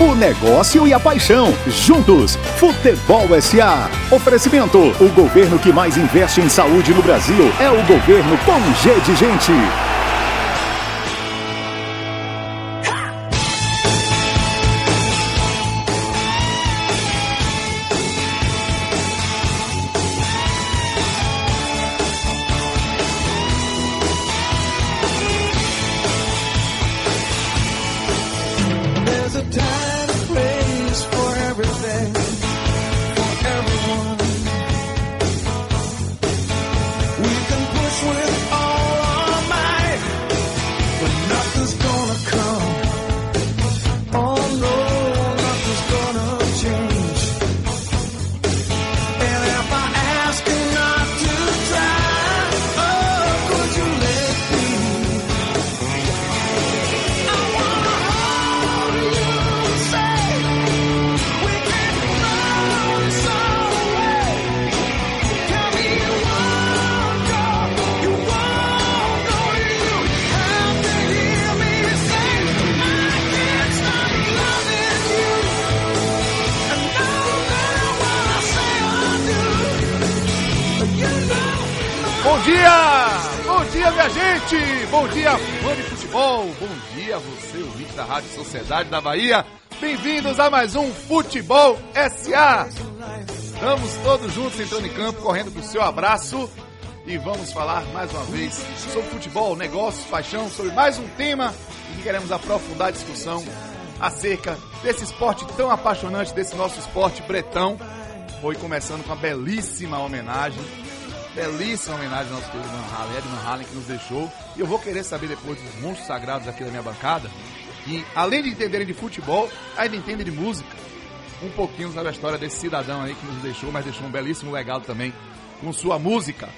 O negócio e a paixão. Juntos. Futebol SA. Oferecimento. O governo que mais investe em saúde no Brasil é o governo com G de Gente. Rádio da Bahia! Bem-vindos a mais um Futebol SA! Estamos todos juntos entrando em campo, correndo pro seu abraço e vamos falar mais uma vez sobre futebol, negócios, paixão, sobre mais um tema em que queremos aprofundar a discussão acerca desse esporte tão apaixonante, desse nosso esporte bretão. Foi começando com uma belíssima homenagem belíssima homenagem ao nosso querido Van Halen, Ed Halen, que nos deixou. E eu vou querer saber depois dos monstros sagrados aqui da minha bancada, que além de entenderem de futebol, ainda entendem de música. Um pouquinho sobre a história desse cidadão aí que nos deixou, mas deixou um belíssimo legado também com sua música.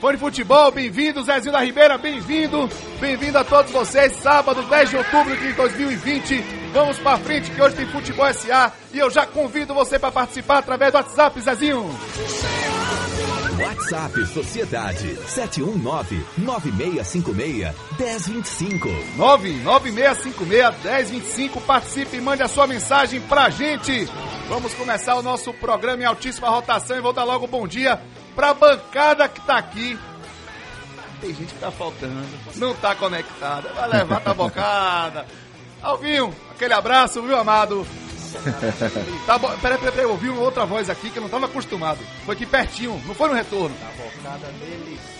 Fã de futebol, bem-vindo, Zezinho da Ribeira, bem-vindo, bem-vindo a todos vocês, sábado 10 de outubro de 2020, vamos pra frente que hoje tem Futebol SA e eu já convido você para participar através do WhatsApp, Zezinho. WhatsApp Sociedade 719-9656-1025. 996561025. Participe e mande a sua mensagem pra gente. Vamos começar o nosso programa em altíssima rotação e vou dar logo um bom dia pra bancada que tá aqui. Tem gente que tá faltando, não tá conectada. Vai levar tua bocada. Alvinho, aquele abraço, viu, amado? Tá bom, peraí, peraí, peraí, eu ouvi uma outra voz aqui que eu não tava acostumado. Foi aqui pertinho, não foi no retorno.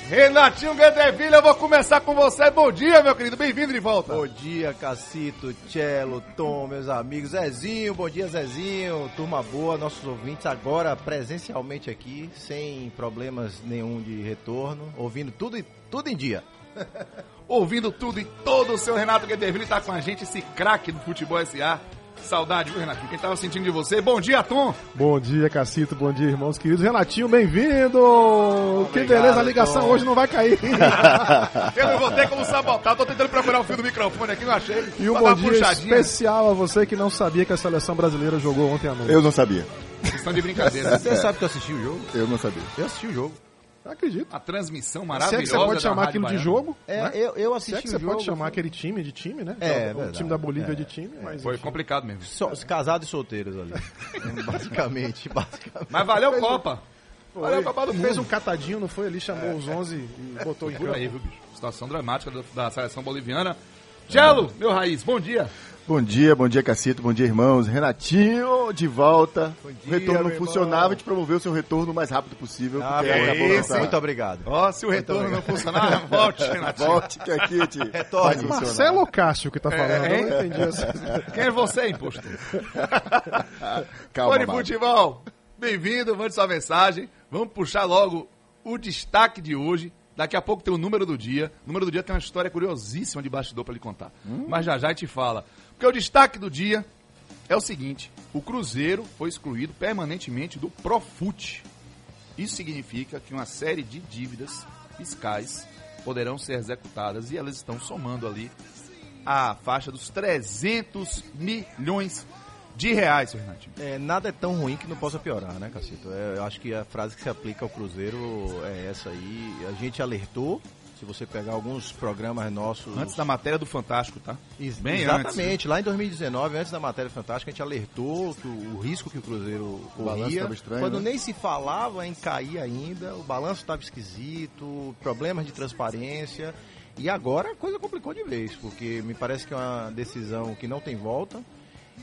Renatinho Guedeville, eu vou começar com você. Bom dia, meu querido, bem-vindo de volta. Bom dia, Cacito, Cello, Tom, meus amigos. Zezinho, bom dia, Zezinho. Turma boa, nossos ouvintes agora presencialmente aqui, sem problemas nenhum de retorno, ouvindo tudo, e- tudo em dia. ouvindo tudo e todo o seu Renato Guedeville tá com a gente, esse craque do futebol SA. Saudade, viu, Renatinho? Quem tava sentindo de você? Bom dia, Tom! Bom dia, Cacito. Bom dia, irmãos queridos. Renatinho, bem-vindo! Que beleza, a ligação Tom. hoje não vai cair. Eu não vou ter como sabotar, tô tentando procurar o fio do microfone aqui, não achei. E um bom dia puxadinha. especial a você que não sabia que a seleção brasileira jogou ontem à noite. Eu não sabia. Vocês estão de brincadeira. Você sabe que eu assisti o jogo? Eu não sabia. Eu assisti o jogo. Acredito. A transmissão Se é maravilhosa. que você pode chamar Rádio aquilo de Baiana. jogo, É, né? eu, eu Se é assisti que você o jogo. pode chamar aquele time de time, né? É, o, verdade. time da Bolívia É. de time, mas Foi enfim. complicado mesmo. Só- os casados e solteiros ali. basicamente, basicamente. Mas valeu, Copa. Foi. Valeu, Copa do Fez Mundo. um catadinho, não foi? Ali chamou os 11 e botou em campo. aí, viu, bicho? Situação dramática da, da seleção boliviana. Gelo, meu raiz, bom dia. Bom dia, bom dia, Cacito, bom dia, irmãos. Renatinho, de volta. Bom dia, o retorno não meu funcionava, irmão. a gente promoveu o seu retorno o mais rápido possível. Ah, essa- muito obrigado. Ó, se o retorno não funcionar, volte, Renatinho. Volte que aqui te Retorne. Marcelo Cássio que tá falando? É, não entendi. Quem é você, impostor? Calma, Fone. Futebol, bem-vindo, mande sua mensagem. Vamos puxar logo o destaque de hoje. Daqui a pouco tem o número do dia. O número do dia tem uma história curiosíssima de bastidor pra lhe contar. Mas já já a gente fala. Porque o destaque do dia é o seguinte: o Cruzeiro foi excluído permanentemente do Profut. Isso significa que uma série de dívidas fiscais poderão ser executadas e elas estão somando ali a faixa dos 300 milhões de reais, seu Renatinho. É, nada é tão ruim que não possa piorar, né, Cacito? É, eu acho que a frase que se aplica ao Cruzeiro é essa aí. A gente alertou, Se você pegar alguns programas nossos. Antes da matéria do Fantástico, tá? Ex- Bem Exatamente. antes. Lá em 2019, antes da matéria fantástica, a gente alertou que o, o risco que o Cruzeiro corria. estranho, quando né? nem se falava em cair ainda, o balanço estava esquisito, problemas de transparência. E agora a coisa complicou de vez, porque me parece que é uma decisão que não tem volta,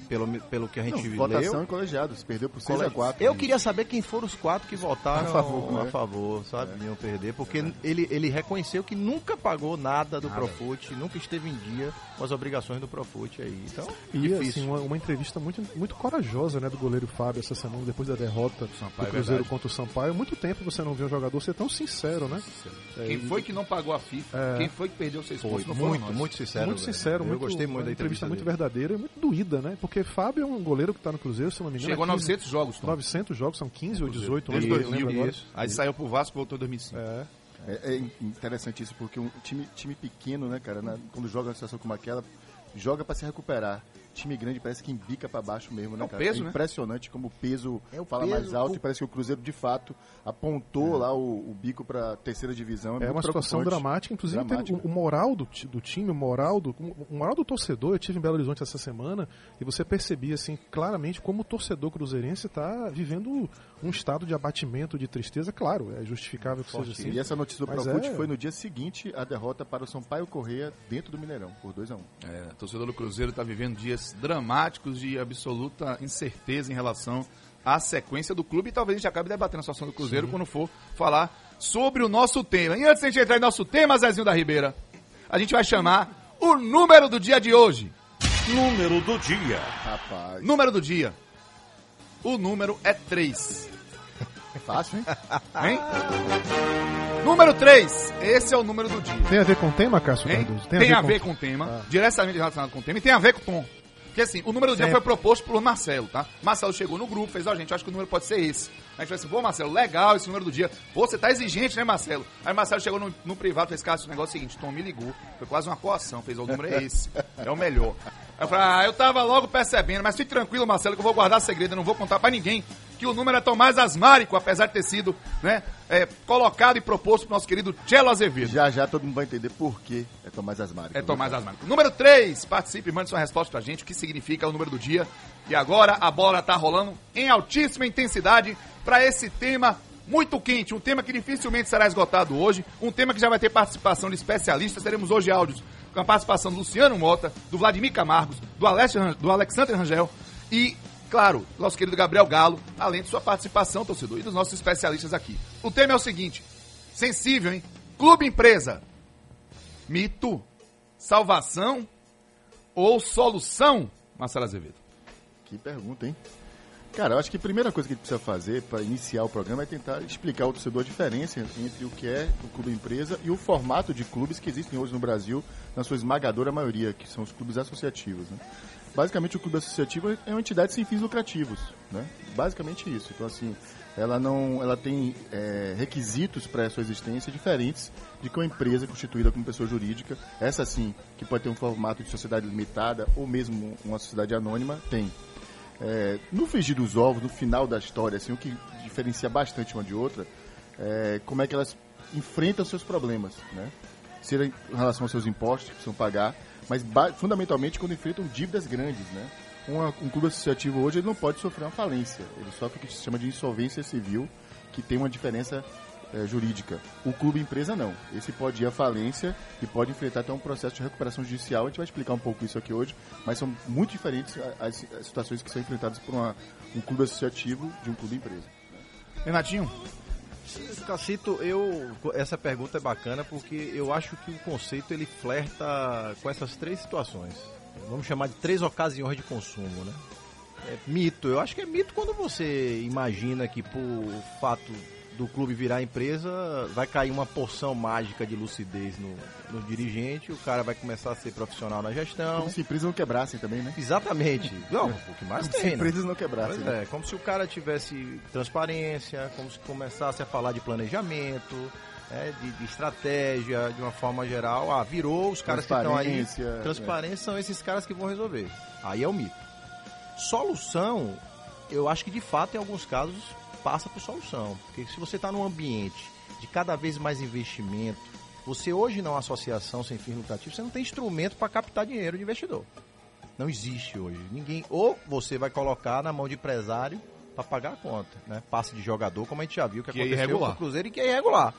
pelo, pelo que a gente Não, leu. votação em colegiados, perdeu por 6 a 4 Eu queria saber quem foram os quatro que votaram A favor, a né? favor, sabe? Iam perder, porque ele, ele reconheceu que nunca pagou nada do Profut, nunca esteve em dia com as obrigações do Profut aí. Então, E difícil. assim, uma, uma entrevista muito, muito corajosa né, do goleiro Fábio essa semana, depois da derrota Sampaio, do é Cruzeiro verdade. contra o Sampaio. Muito tempo você não viu um jogador ser tão sincero, né? É, Quem e- foi que não pagou a FIFA? É. Quem foi que perdeu seis pontos? Muito, muito sincero. muito velho. sincero, Eu muito, gostei muito uma da entrevista entrevista muito dele. verdadeira e muito doída, né? Porque Fábio é um goleiro que tá no Cruzeiro, se não me engano. Chegou a é 15 900 jogos, Tom. 900 jogos, são 15 ou 18, Desde não 2000. lembro agora. Isso. Aí saiu pro Vasco e voltou em 2005. É. É, é interessante isso, porque um time, time pequeno, né, cara, na- quando joga uma situação como aquela, joga pra se recuperar. Time grande parece que embica pra baixo mesmo, né, É o cara? peso, é né? impressionante como o peso É o fala peso, mais alto o- e parece que o Cruzeiro, de fato, apontou lá o, o bico pra terceira divisão. É muito uma situação dramática, inclusive tem Dramática. o, o moral do, do time, o moral do, o moral do torcedor. Eu tive em Belo Horizonte essa semana e você percebia assim claramente como o torcedor cruzeirense está vivendo um estado de abatimento, de tristeza. Claro, é justificável que seja assim. E essa notícia do Profut é- foi no dia seguinte à derrota para o Sampaio Correia dentro do Mineirão, por 2 a 1 É, o torcedor do Cruzeiro está vivendo dias dramáticos de absoluta incerteza em relação à sequência do clube e talvez a gente acabe debatendo a situação do Cruzeiro quando for falar sobre o nosso tema. E antes de a gente entrar em nosso tema, Zezinho da Ribeira, a gente vai chamar o número do dia de hoje. Número do dia. Rapaz, Número do dia. O número é 3. é fácil, hein? Hein? Número 3. Esse é o número do dia. Tem a ver com o tema, Cássio? Cardoso? Tem, a ver com o tema, diretamente relacionado com o tema, e tem a ver com o tom. Porque assim, o número do dia Sempre. foi proposto pelo Marcelo, tá? Marcelo chegou no grupo, fez, ó, gente, acho que o número pode ser esse. A gente falou assim, pô, Marcelo, legal esse número do dia. Pô, você tá exigente, né, Marcelo? Aí Marcelo chegou no, no privado, fez, cara, o negócio é o seguinte, Tom me ligou, foi quase uma coação, fez, o número é esse, é o melhor. Aí eu falei, ah, eu tava logo percebendo, mas fique tranquilo, Marcelo, que eu vou guardar segredo, eu não vou contar pra ninguém que o número é Tomás Asmárico, apesar de ter sido, né, é, colocado e proposto pro nosso querido Tchelo Azevedo. Já já todo mundo vai entender por que é Tomás Asmário. É Tomás Asmárico. Número 3, participe, mande sua resposta pra gente, o que significa o número do dia. E agora a bola tá rolando em altíssima intensidade para esse tema muito quente, um tema que dificilmente será esgotado hoje, um tema que já vai ter participação de especialistas. Teremos hoje áudios com a participação do Luciano Mota, do Vladimir Camargos, do, Alexandre, do Alexandre Rangel e, claro, nosso querido Gabriel Galo, além de sua participação, torcedor, e dos nossos especialistas aqui. O tema é o seguinte, sensível, hein? Clube Empresa, mito, salvação ou solução, Marcelo Azevedo? Que pergunta, hein? Cara, eu acho que a primeira coisa que a gente precisa fazer para iniciar o programa é tentar explicar ao torcedor a diferença entre o que é o clube empresa e o formato de clubes que existem hoje no Brasil, na sua esmagadora maioria, que são os clubes associativos. Né? Basicamente, o clube associativo é uma entidade sem fins lucrativos, né? Basicamente isso. Então, assim, ela não, ela tem é, requisitos para a sua existência diferentes de que uma empresa constituída como pessoa jurídica, essa sim, que pode ter um formato de sociedade limitada ou mesmo uma sociedade anônima, tem. É, no frigir dos ovos, no final da história, assim, o que diferencia bastante uma de outra, é como é que elas enfrentam seus problemas, né? Seja em relação aos seus impostos que precisam pagar, mas fundamentalmente quando enfrentam dívidas grandes, né? Um clube associativo hoje ele não pode sofrer uma falência, ele sofre o que se chama de insolvência civil, que tem uma diferença é, jurídica. O clube empresa não. Esse pode ir à falência e pode enfrentar até um processo de recuperação judicial. A gente vai explicar um pouco isso aqui hoje, mas são muito diferentes as, as situações que são enfrentadas por uma- um clube associativo de um clube empresa. Renatinho, Cacito, eu essa pergunta é bacana porque eu acho que o conceito ele flerta com essas três situações. Vamos chamar de três ocasiões de consumo, né? É mito. Eu acho que é mito quando você imagina que por fato do clube virar empresa vai cair uma porção mágica de lucidez no, no dirigente, o cara vai começar a ser profissional na gestão. Como se empresas não quebrassem também, né? Exatamente. Não, o que mais Como se tem, né? empresas não quebrassem. Né? é, como se o cara tivesse transparência, como se começasse a falar de planejamento, né, de, de estratégia, de uma forma geral. Ah, virou, os caras que estão aí. Transparência, Transparência são esses caras que vão resolver. Aí é o mito. Solução, eu acho que de fato, em alguns casos, passa por solução. Porque se você está num ambiente de cada vez mais investimento, Você hoje não é uma associação sem fins lucrativos, você não tem instrumento para captar dinheiro de investidor. Não existe hoje. Ninguém. Ou você vai colocar na mão de empresário para pagar a conta, né? Passe de jogador, como a gente já viu que, Que é aconteceu irregular. com o Cruzeiro e que é irregular,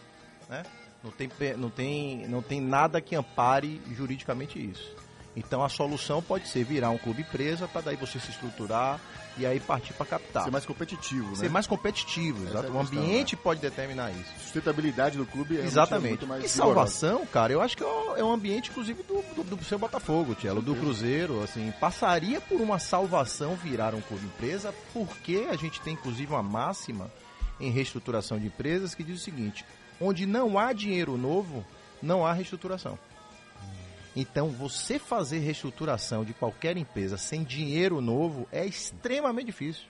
né? Não tem, não, tem, não tem nada que ampare juridicamente isso. Então a solução pode ser virar um clube empresa para daí você se estruturar e aí partir para captar. Ser mais competitivo, né? Ser mais competitivo, Essa exato. é o ambiente pode determinar isso. Sustentabilidade do clube é Exatamente. muito mais E salvação, cara, eu acho que é é um ambiente, inclusive, do, do, do seu Botafogo, Tielo, do Cruzeiro, assim, passaria por uma salvação virar um clube empresa, porque a gente tem, inclusive, uma máxima em reestruturação de empresas que diz o seguinte: onde não há dinheiro novo, não há reestruturação. Então, você fazer reestruturação de qualquer empresa sem dinheiro novo é extremamente difícil.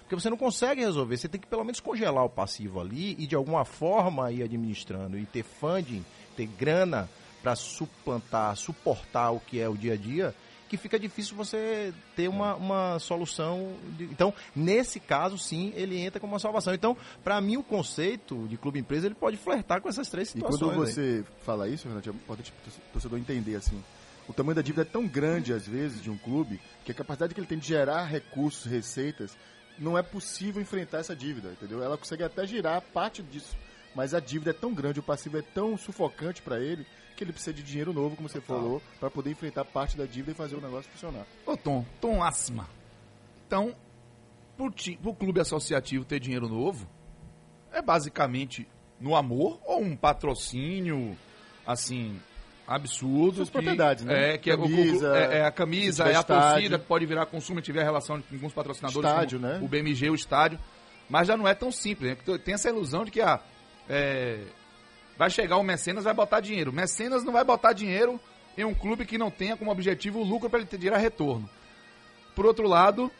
Porque você não consegue resolver, você tem que pelo menos congelar o passivo ali e de alguma forma ir administrando e ter funding, ter grana para suplantar, suportar o que é o dia a dia, que fica difícil você ter uma, uma solução. de- Então, nesse caso, sim, ele entra como uma salvação. Então, para mim, o conceito de clube empresa ele pode flertar com essas três E situações. quando aí. você fala isso, Renato, é importante o torcedor entender assim. O tamanho da dívida é tão grande, às vezes, de um clube, que a capacidade que ele tem de gerar recursos, receitas, não é possível enfrentar essa dívida, entendeu? Ela consegue até girar parte disso, mas a dívida é tão grande, o passivo é tão sufocante para ele, que ele precisa de dinheiro novo, como você falou, para poder enfrentar parte da dívida e fazer o negócio funcionar. Ô Tom, Tom acima. Então, pro, ti, pro clube associativo ter dinheiro novo, é basicamente no amor ou um patrocínio, assim, absurdo. Suas que- propriedades, né? É, que é o- o- Camisa, é, é a camisa, é a estádio. torcida que pode virar consumo, tiver relação com alguns patrocinadores, Estádio, né? o BMG, o estádio. Mas já não é tão simples, né? Porque tem essa ilusão de que ah, é, vai chegar o mecenas vai botar dinheiro. O mecenas não vai botar dinheiro em um clube que não tenha como objetivo o lucro para ele ter gerar retorno. Por outro lado,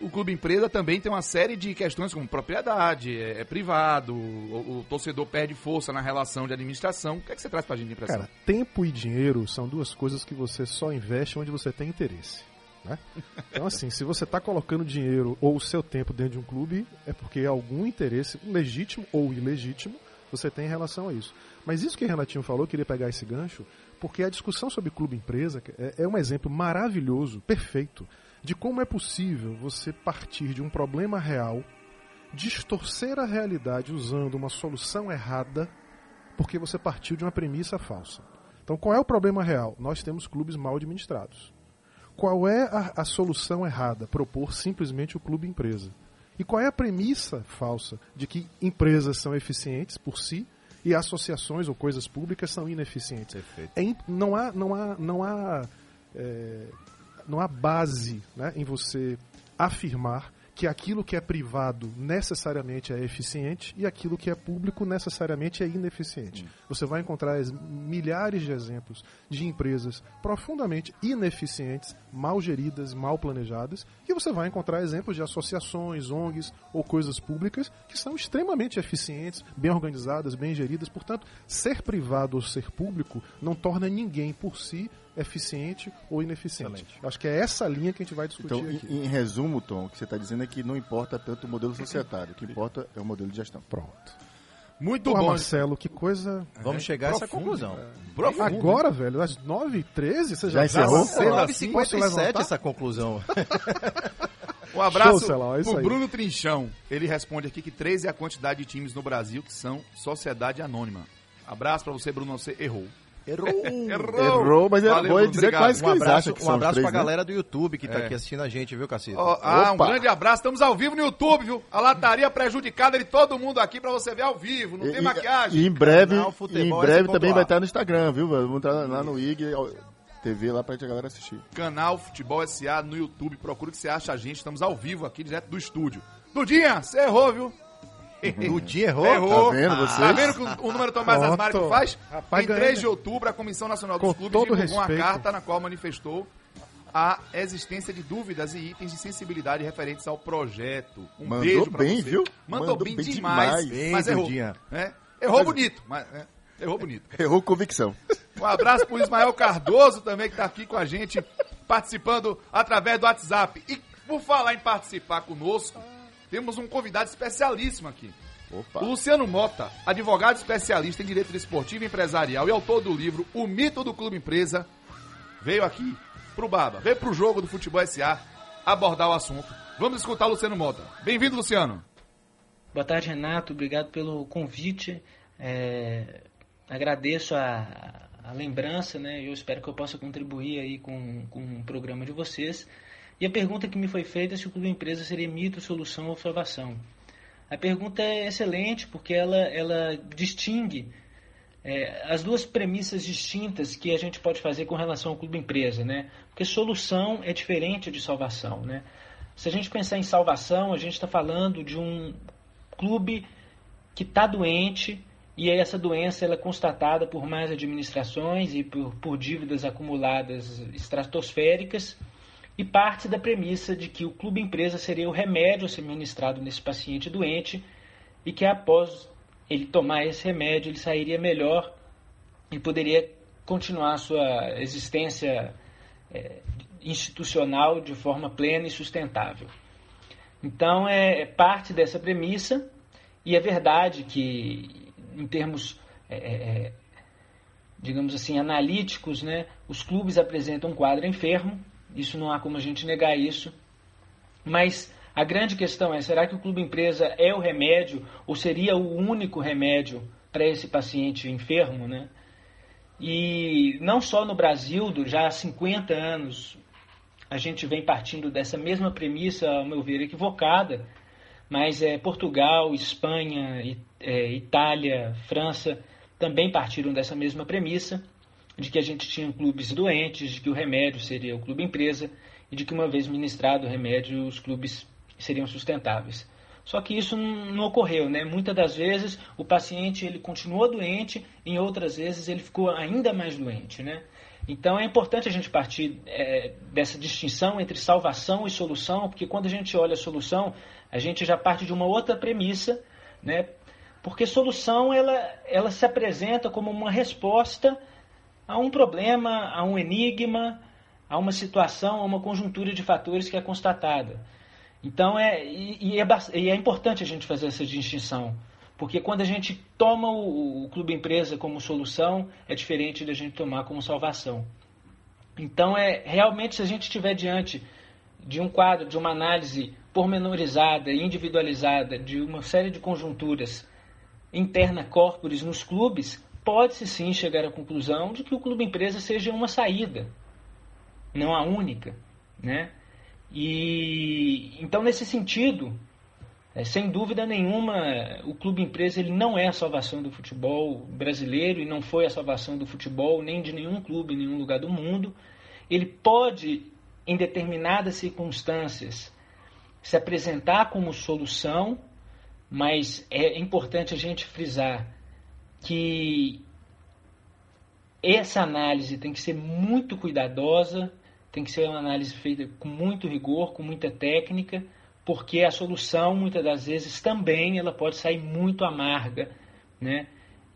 o clube empresa também tem uma série de questões como propriedade, é, é privado, o, o torcedor perde força na relação de administração. O que é que você traz pra gente de impressão? Cara, tempo e dinheiro são duas coisas que você só investe onde você tem interesse. Né? Então, assim, se você está colocando dinheiro ou o seu tempo dentro de um clube, é porque algum interesse, legítimo ou ilegítimo, você tem em relação a isso. Mas isso que o Renatinho falou, eu queria pegar esse gancho, porque a discussão sobre clube-empresa é, é um exemplo maravilhoso, perfeito, de como é possível você partir de um problema real, distorcer a realidade usando uma solução errada porque você partiu de uma premissa falsa. Então, qual é o problema real? Nós temos clubes mal administrados. Qual é a, a solução errada? Propor simplesmente o clube empresa. E qual é a premissa falsa de que empresas são eficientes por si e associações ou coisas públicas são ineficientes? É não há, não há, não há, é, não há base né, em você afirmar que aquilo que é privado necessariamente é eficiente e aquilo que é público necessariamente é ineficiente. Você vai encontrar milhares de exemplos de empresas profundamente ineficientes, mal geridas, mal planejadas, e você vai encontrar exemplos de associações, ONGs ou coisas públicas que são extremamente eficientes, bem organizadas, bem geridas. Portanto, ser privado ou ser público não torna ninguém por si eficiente ou ineficiente. Excelente. Acho que é essa linha que a gente vai discutir Então, aqui. em, em resumo, Tom, o que você está dizendo é que não importa tanto o modelo societário, o que importa é o modelo de gestão. Pronto. Muito Porra, bom. Marcelo, que coisa. Vamos chegar a essa profundo, conclusão. Profundo. Agora, velho, às 9h13, você já, Já encerrou? tá Cedo Nove assim, e posso 57 levantar? essa conclusão. Um abraço Show, é isso pro aí. Bruno Trinchão. Ele responde aqui que três é a quantidade de times no Brasil que são sociedade anônima. Abraço pra você, Bruno. Você errou. Errou. Errou. Errou, mas Valeu, vou Bruno, dizer obrigado. quais que Um eles abraço, acham que um são os abraço três, pra né? galera do YouTube que tá É. aqui assistindo a gente, viu, Cacito? Ó, ah, um grande abraço. Estamos ao vivo no YouTube, viu? A lataria prejudicada de todo mundo aqui pra você ver ao vivo. Não E- tem e- maquiagem. E em breve, Canal Futebol em breve esse também vai estar no Instagram, viu? Vamos entrar lá no IG TV lá pra gente a galera assistir. Canal Futebol SA no YouTube. Procura que você acha a gente. Estamos ao vivo aqui, direto do estúdio. Dudinha, você errou, viu? Dudinho errou. Errou. Tá vendo vocês? Tá vendo que o número Tomás Pronto. Asmário que faz? Rapaz, em ganhei, 3 né? de outubro, a Comissão Nacional dos Com Clubes todo divulgou uma respeito. carta na qual manifestou a existência de dúvidas e itens de sensibilidade referentes ao projeto. Um Mandou beijo pra bem, você. viu? Mandou, Mandou bem, bem demais. demais. Mas Bem, errou. Dudinha. É, Errou bonito, mas é, errou bonito. Errou convicção. Um abraço pro Ismael Cardoso também, que tá aqui com a gente, participando através do WhatsApp. E por falar em participar conosco, temos um convidado especialíssimo aqui. Opa. O Luciano Mota, advogado especialista em direito desportivo e empresarial e autor do livro O Mito do Clube Empresa, veio aqui pro Baba, veio pro jogo do Futebol SA abordar o assunto. Vamos escutar o Luciano Mota. Bem-vindo, Luciano. Boa tarde, Renato. Obrigado pelo convite. É, agradeço a, a lembrança, né? Eu espero que eu possa contribuir aí com, com o programa de vocês. E a pergunta que me foi feita é se o clube empresa seria mito, solução ou salvação. A pergunta é excelente porque ela, ela distingue é, as duas premissas distintas que a gente pode fazer com relação ao clube empresa, né? Porque solução é diferente de salvação, né? Se a gente pensar em salvação, a gente está falando de um clube que está doente e essa doença ela é constatada por mais administrações e por, por dívidas acumuladas estratosféricas e parte da premissa de que o clube empresa seria o remédio a ser ministrado nesse paciente doente e que após ele tomar esse remédio ele sairia melhor e poderia continuar sua existência eh, institucional de forma plena e sustentável. Então é, é parte dessa premissa e é verdade que em termos é, é, digamos assim analíticos, né, os clubes apresentam um quadro enfermo. Isso não há como a gente negar isso. Mas a grande questão é: será que o clube empresa é o remédio ou seria o único remédio para esse paciente enfermo, né? E não só no Brasil, já há 50 anos, a gente vem partindo dessa mesma premissa, ao meu ver, equivocada, mas é, Portugal, Espanha, é, Itália, França também partiram dessa mesma premissa, de que a gente tinha clubes doentes, de que o remédio seria o clube empresa e de que uma vez ministrado o remédio, os clubes seriam sustentáveis. Só que isso não ocorreu, né? Muitas das vezes o paciente ele continuou doente, em outras vezes ele ficou ainda mais doente, né? Então é importante a gente partir é, dessa distinção entre salvação e solução, porque quando a gente olha a solução, a gente já parte de uma outra premissa, né? Porque solução ela, ela se apresenta como uma resposta a um problema, a um enigma, a uma situação, a uma conjuntura de fatores que é constatada. Então é e, e é, e é importante a gente fazer essa distinção, porque quando a gente toma o, o clube empresa como solução, é diferente da gente tomar como salvação. Então é realmente se a gente estiver diante de um quadro, de uma análise pormenorizada, individualizada, de uma série de conjunturas interna corporis nos clubes, pode-se sim chegar à conclusão de que o clube empresa seja uma saída, não a única, né? E então nesse sentido, é, sem dúvida nenhuma, o clube empresa ele não é a salvação do futebol brasileiro e não foi a salvação do futebol nem de nenhum clube em nenhum lugar do mundo. Ele pode, em determinadas circunstâncias, se apresentar como solução, mas é importante a gente frisar que essa análise tem que ser muito cuidadosa, tem que ser uma análise feita com muito rigor, com muita técnica, porque a solução muitas das vezes também ela pode sair muito amarga, né?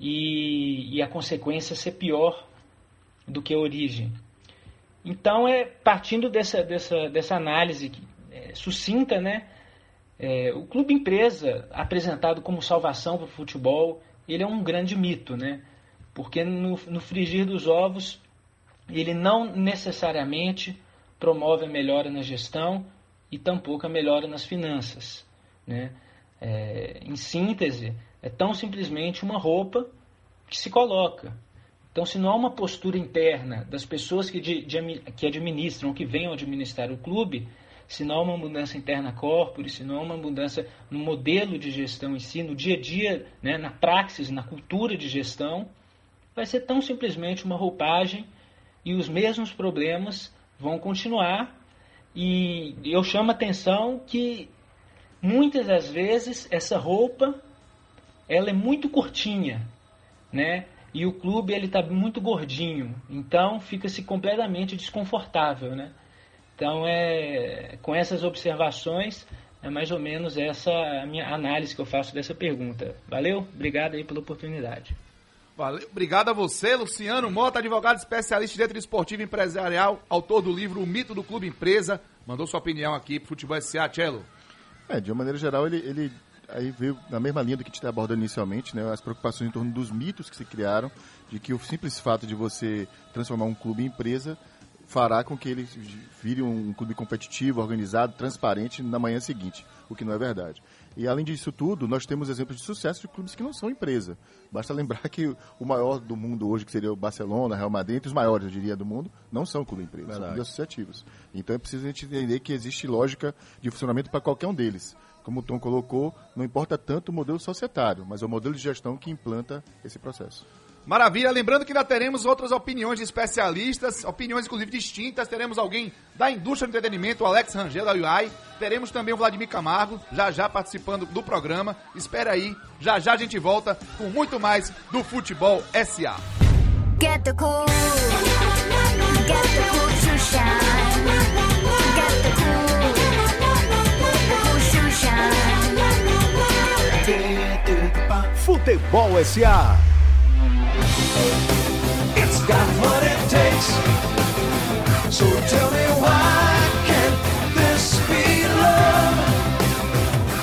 E, e a consequência ser pior do que a origem. Então é partindo dessa dessa dessa análise que, é, sucinta, né? É, o clube empresa apresentado como salvação para o futebol, ele é um grande mito, né? Porque no, no frigir dos ovos ele não necessariamente promove a melhora na gestão e tampouco a melhora nas finanças. Né? É, em síntese, é tão simplesmente uma roupa que se coloca. Então, se não há uma postura interna das pessoas que, de, de, que administram, que venham administrar o clube, se não uma mudança interna corpore, se não uma mudança no modelo de gestão em si, no dia a dia, né, na praxis, na cultura de gestão, vai ser tão simplesmente uma roupagem e os mesmos problemas vão continuar. E eu chamo a atenção que muitas das vezes essa roupa ela é muito curtinha, né? E o clube ele está muito gordinho, então fica-se completamente desconfortável, né? Então é com essas observações é mais ou menos essa a minha análise que eu faço dessa pergunta. Valeu, obrigado aí pela oportunidade. Valeu. Obrigado a você, Luciano Mota, advogado especialista em direito esportivo e empresarial, autor do livro O Mito do Clube Empresa. Mandou sua opinião aqui pro Futebol SA, Cello. É, de uma maneira geral, ele, ele aí veio na mesma linha do que a gente está abordando inicialmente, né? As preocupações em torno dos mitos que se criaram, de que o simples fato de você transformar um clube em empresa fará com que ele vire um clube competitivo, organizado, transparente na manhã seguinte, o que não é verdade. E além disso tudo, nós temos exemplos de sucesso de clubes que não são empresa. Basta lembrar que o maior do mundo hoje, que seria o Barcelona, Real Madrid, entre os maiores, eu diria, do mundo, não são clube empresa, são Verdade. clubes associativos. Então é preciso a gente entender que existe lógica de funcionamento para qualquer um deles. Como o Tom colocou, não importa tanto o modelo societário, mas é o modelo de gestão que implanta esse processo. Maravilha, lembrando que ainda teremos outras opiniões de especialistas, opiniões inclusive distintas. Teremos alguém da indústria do entretenimento, o Alex Rangel da UI. Teremos também o Vladimir Camargo, já já participando do programa. Espera aí, já já a gente volta com muito mais do Futebol SA. Get the cool. Get the cool to shine. Get the cool. The cool to shine. Futebol SA.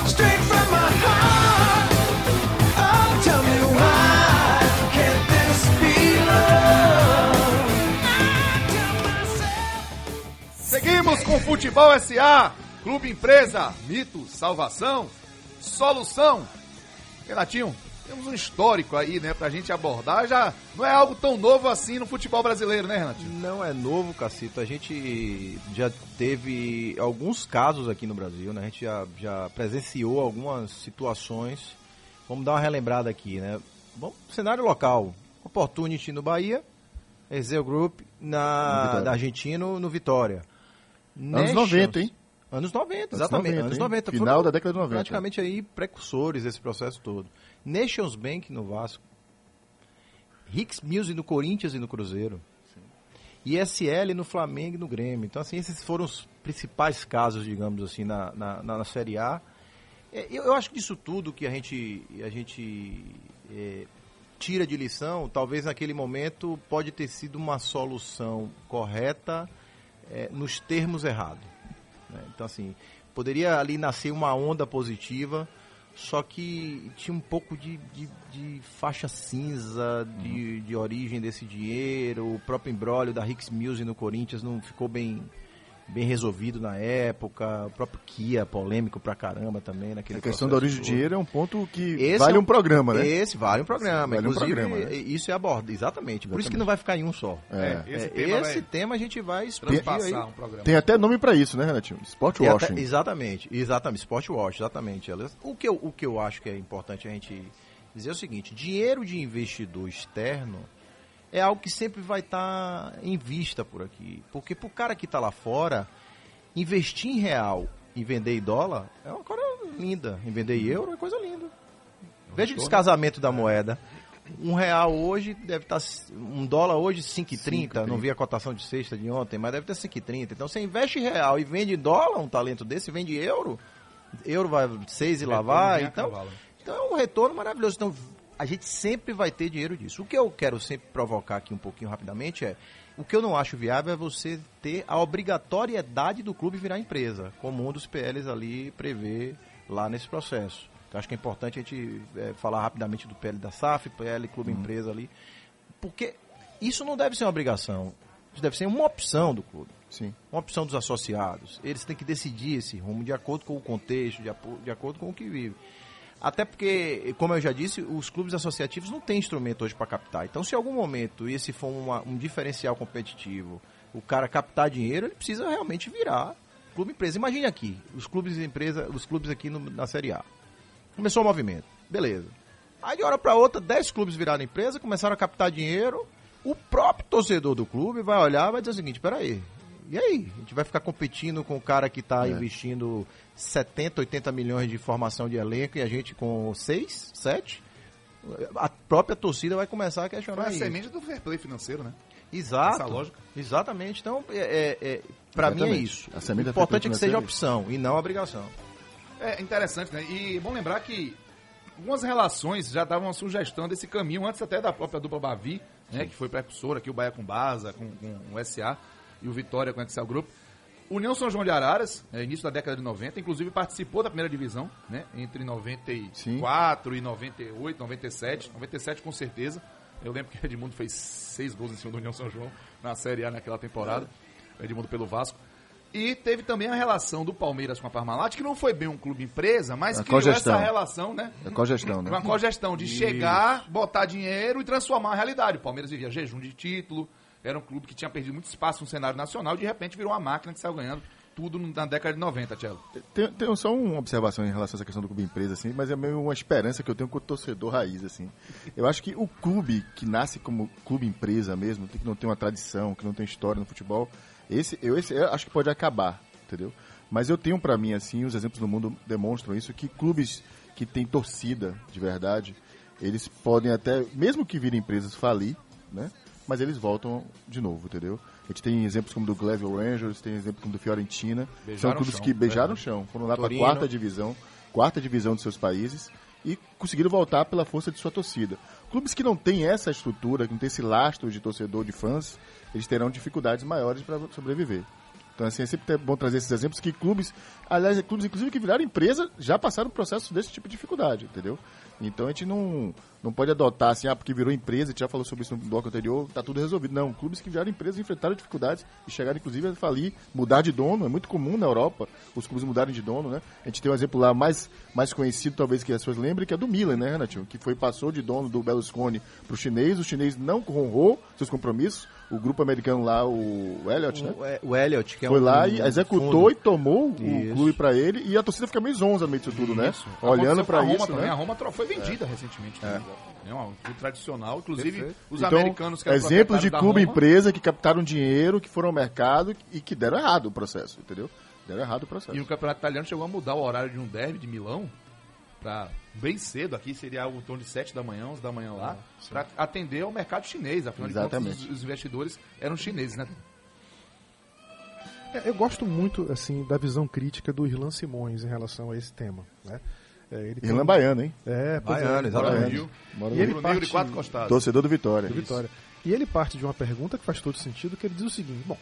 Straight from my heart. Oh. Seguimos com Futebol SA, Clube Empresa, Mito, Salvação, Solução. Renatinho, temos um histórico aí, né, pra gente abordar. Já não é algo tão novo assim no futebol brasileiro, né, Renatinho? Não é novo, Cacito. A gente já teve alguns casos aqui no Brasil, né? A gente já, já presenciou algumas situações. Vamos dar uma relembrada aqui, né? Bom, cenário local. Opportunity no Bahia, Ezeu Group na, da Argentino no Vitória. Anos Nations- 90, hein? Anos 90, Anos exatamente. 90, anos hein? 90. Final Foram da década de 90. Praticamente aí precursores desse processo todo. Nations Bank no Vasco. Hicks Mills no Corinthians e no Cruzeiro. ISL no Flamengo e no Grêmio. Então, assim, esses foram os principais casos, digamos assim, na, na, na- na Série A. É, Eu, eu acho que disso tudo que a gente, a gente é, tira de lição, talvez naquele momento pode ter sido uma solução correta é, nos termos errados. né? Então, assim, poderia ali nascer uma onda positiva, só que tinha um pouco de, de, de faixa cinza de, de origem desse dinheiro, o próprio embrólio da Hicks Mills no Corinthians não ficou bem, bem resolvido na época, o próprio Kia, polêmico pra caramba também naquele A questão da origem do dinheiro é um ponto que Esse vale é um programa, né? Esse vale um programa. Vale um Inclusive, programa, né? isso é aborda, exatamente. Por isso que Exatamente. não vai ficar em um só. É. Esse É, tema esse vai tema a gente vai transpassar um programa. Tem até nome pra isso, né, Renatinho? Sport washing. até- exatamente, exatamente, sport wash, exatamente. O que, eu, o que eu acho que é importante a gente dizer é o seguinte, dinheiro de investidor externo é algo que sempre vai estar em vista por aqui. Porque pro cara que está lá fora, investir em real e vender em dólar é uma coisa linda. Em vender em euro é coisa linda. Veja o descasamento da moeda. Um real hoje deve estar. Um dólar hoje 5,30. Não vi a cotação de sexta de ontem, mas deve ter 5,30. Então você investe em real e vende em dólar, um talento desse, vende em euro. Euro vai 6 e lá vai. Então, então é um retorno maravilhoso. Então a gente sempre vai ter dinheiro disso. O que eu quero sempre provocar aqui um pouquinho rapidamente é. O que eu não acho viável é você ter a obrigatoriedade do clube virar empresa, como um dos PLs ali prevê lá nesse processo. Então, acho que é importante a gente eh, falar rapidamente do PL da SAF, PL Clube Empresa ali, porque isso não deve ser uma obrigação, isso deve ser uma opção do clube, Sim. uma opção dos associados. Eles têm que decidir esse rumo de acordo com o contexto, de, de acordo com o que vive. Até porque, como eu já disse, os clubes associativos não têm instrumento hoje para captar. Então, se em algum momento esse for uma- um diferencial competitivo, o cara captar dinheiro, ele precisa realmente virar clube empresa. Imagine aqui, os clubes empresa, os clubes aqui no- na Série A. Começou o movimento, beleza. Aí de hora para outra, 10 clubes viraram empresa, começaram a captar dinheiro. O próprio torcedor do clube vai olhar e vai dizer o seguinte: peraí, e aí? A gente vai ficar competindo com o cara que está investindo 70, 80 milhões de formação de elenco e a gente com 6, 7? A própria torcida vai começar a questionar Foi a isso. semente do fair play financeiro, né? Exato. Essa lógica. Exatamente. Então, é, é, é, para mim é isso. A O importante é que seja é opção e não obrigação. É interessante, né? E bom lembrar que algumas relações já davam uma sugestão desse caminho, antes até da própria dupla Bavi, né? Que foi precursora aqui, o Bahia com Baza, com, com o SA e o Vitória com o Excel Group. União São João de Araras, é, início da década de 90, inclusive participou da primeira divisão, né? Entre 94 e 98, 97, 97 com certeza. Eu lembro que o Edmundo fez seis gols em cima do União São João na Série A naquela temporada. Edmundo pelo Vasco. E teve também a relação do Palmeiras com a Parmalat, que não foi bem um clube empresa, mas A criou cogestão. essa relação, né? É cogestão, né? Uma cogestão de chegar, botar dinheiro e transformar a realidade. O Palmeiras vivia jejum de título, era um clube que tinha perdido muito espaço no cenário nacional, de repente virou uma máquina que saiu ganhando tudo na década de 90, Tchelo. Tem só uma observação em relação a essa questão do clube empresa, assim, mas é meio uma esperança que eu tenho com o torcedor raiz, assim. Eu acho que o clube que nasce como clube empresa mesmo, que não tem uma tradição, que não tem história no futebol, esse eu, esse eu acho que pode acabar, entendeu? Mas eu tenho pra mim, assim, os exemplos no mundo demonstram isso, que clubes que têm torcida de verdade, eles podem até, mesmo que virem empresas, falir, né? Mas eles voltam de novo, entendeu? A gente tem exemplos como do Glasgow Rangers, tem exemplos como do Fiorentina. Beijaram São clubes chão, que beijaram né? o chão, foram lá para a quarta divisão, quarta divisão de seus países e conseguiram voltar pela força de sua torcida. Clubes que não têm essa estrutura, que não têm esse lastro de torcedor, de fãs, eles terão dificuldades maiores para sobreviver. Então, assim, é sempre bom trazer esses exemplos que clubes, aliás, clubes inclusive que viraram empresa, já passaram um processo desse tipo de dificuldade, entendeu? Então a gente não, não pode adotar assim, ah, porque virou empresa, a gente já falou sobre isso no bloco anterior, tá tudo resolvido. Não, clubes que viraram empresa enfrentaram dificuldades e chegaram inclusive a falir, mudar de dono, é muito comum na Europa os clubes mudarem de dono, né? A gente tem um exemplo lá mais, mais conhecido, talvez que as pessoas lembrem, que é do Milan, né, Renatinho? Que foi, passou de dono do Berlusconi pro chinês, o chinês não honrou seus compromissos, o grupo americano lá, o Elliott, né? O, é, o Elliot, que é foi um, lá e executou fundo. e tomou o Isso. clube pra ele e a torcida fica meio zonza no meio disso tudo, né? Olhando Aconteceu com pra a Roma isso, também. né? A Roma foi vendida recentemente. né? É um clube tradicional. Inclusive, Perfeito. os Então, americanos que eram exemplos de clube empresa que captaram dinheiro, que foram ao mercado e que deram errado o processo, entendeu? Deram errado o processo. E o campeonato italiano chegou a mudar o horário de um derby de Milão para bem cedo. Aqui seria algo em torno de 7 da manhã, 11 da manhã lá, para atender ao mercado chinês. Afinal de contas, Exatamente. os, os investidores eram chineses, né? É, eu gosto muito assim da visão crítica do Irlan Simões em relação a esse tema. Né? É, ele tem- Irlanda Baiano, hein? É, é. Baiano, exatamente. Mora no Rio, Mora E de parte- quatro costados. Torcedor do Vitória. do Vitória. E ele parte de uma pergunta que faz todo sentido, que ele diz o seguinte, bom,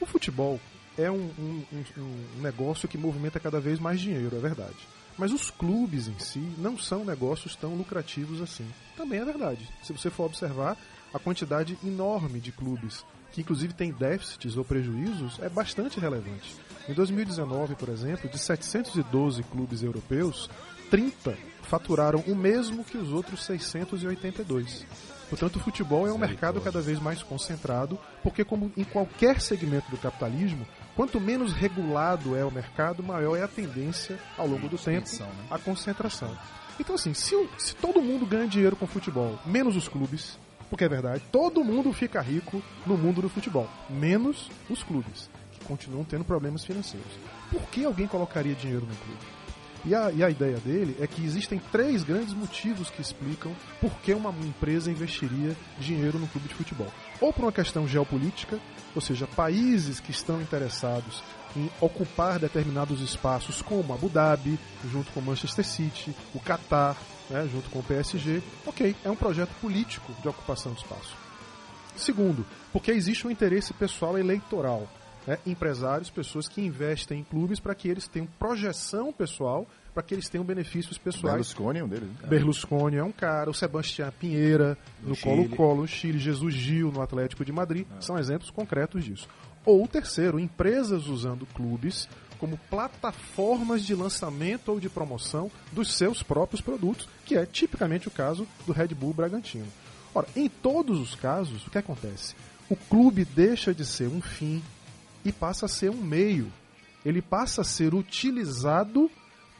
o futebol é um, um- um- um negócio que movimenta cada vez mais dinheiro, é verdade. Mas os clubes em si não são negócios tão lucrativos assim. Também é verdade. Se você for observar, a quantidade enorme de clubes que inclusive tem déficits ou prejuízos é bastante relevante. Em 2019, por exemplo, de 712 clubes europeus, 30 faturaram o mesmo que os outros 682. Portanto, o futebol é um mercado cada vez mais concentrado, porque como em qualquer segmento do capitalismo, quanto menos regulado é o mercado, maior é a tendência ao longo do tempo né? a concentração. Então assim, se, se todo mundo ganha dinheiro com futebol, menos os clubes, porque é verdade, todo mundo fica rico no mundo do futebol, menos os clubes, que continuam tendo problemas financeiros. Por que alguém colocaria dinheiro no clube? E a, e a ideia dele é que existem três grandes motivos que explicam por que uma empresa investiria dinheiro no clube de futebol. Ou por uma questão geopolítica, ou seja, países que estão interessados em ocupar determinados espaços, como Abu Dhabi, junto com Manchester City, o Qatar, né, junto com o PSG. Ok, é um projeto político de ocupação de espaço. Segundo, porque existe um interesse pessoal eleitoral. Né? Empresários, pessoas que investem em clubes para que eles tenham projeção pessoal, para que eles tenham benefícios pessoais. Berlusconi é um deles. né? Berlusconi é um cara, o Sebastião Pinheira no. Colo-Colo, no Chile, Jesus Gil no Atlético de Madrid, são exemplos concretos disso. Ou terceiro, empresas usando clubes como plataformas de lançamento ou de promoção dos seus próprios produtos, que é tipicamente o caso do Red Bull Bragantino. Ora, em todos os casos, o que acontece? O clube deixa de ser um fim e passa a ser um meio. Ele passa a ser utilizado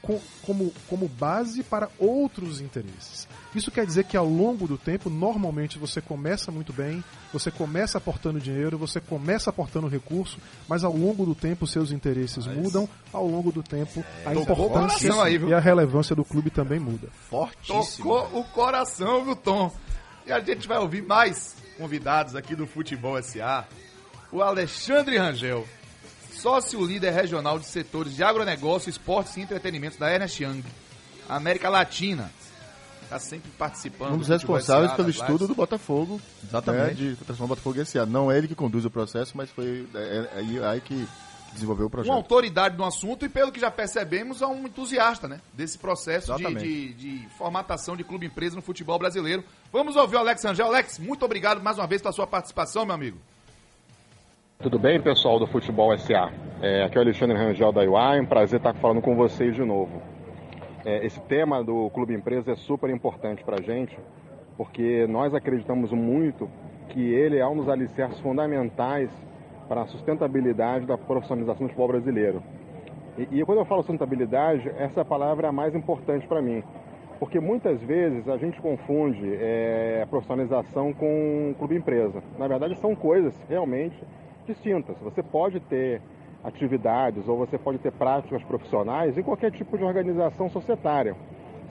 co- como, como base para outros interesses. Isso quer dizer que ao longo do tempo, normalmente você começa muito bem, você começa aportando dinheiro, você começa aportando recurso, mas ao longo do tempo seus interesses mudam, ao longo do tempo a Tocou o importância aí, e a relevância do clube também muda. Fortíssimo. Tocou o coração, viu, Tom? E a gente vai ouvir mais convidados aqui do Futebol SA. O Alexandre Rangel, sócio líder regional de setores de agronegócio, esportes e entretenimentos da Ernest Young, América Latina. Está sempre participando. Um dos responsáveis pelo estudo do Botafogo. Exatamente. Né, de transformar o Botafogo em SA. Não é ele que conduz o processo, mas foi é, é aí, aí que desenvolver o uma projeto. autoridade no assunto e, pelo que já percebemos, é um entusiasta, né? Desse processo de, de- de formatação de clube empresa no futebol brasileiro. Vamos ouvir o Alex Angel. Alex, muito obrigado mais uma vez pela sua participação, meu amigo. Tudo bem, pessoal do Futebol SA? É, aqui é o Alexandre Rangel da UI, um prazer estar falando com vocês de novo. É, esse tema do Clube Empresa é super importante para a gente, porque nós acreditamos muito que ele é um dos alicerces fundamentais para a sustentabilidade da profissionalização do futebol brasileiro. E, e quando eu falo sustentabilidade, essa palavra é a mais importante para mim, porque muitas vezes a gente confunde é, a profissionalização com clube empresa. Na verdade, são coisas realmente distintas. Você pode ter atividades ou você pode ter práticas profissionais em qualquer tipo de organização societária,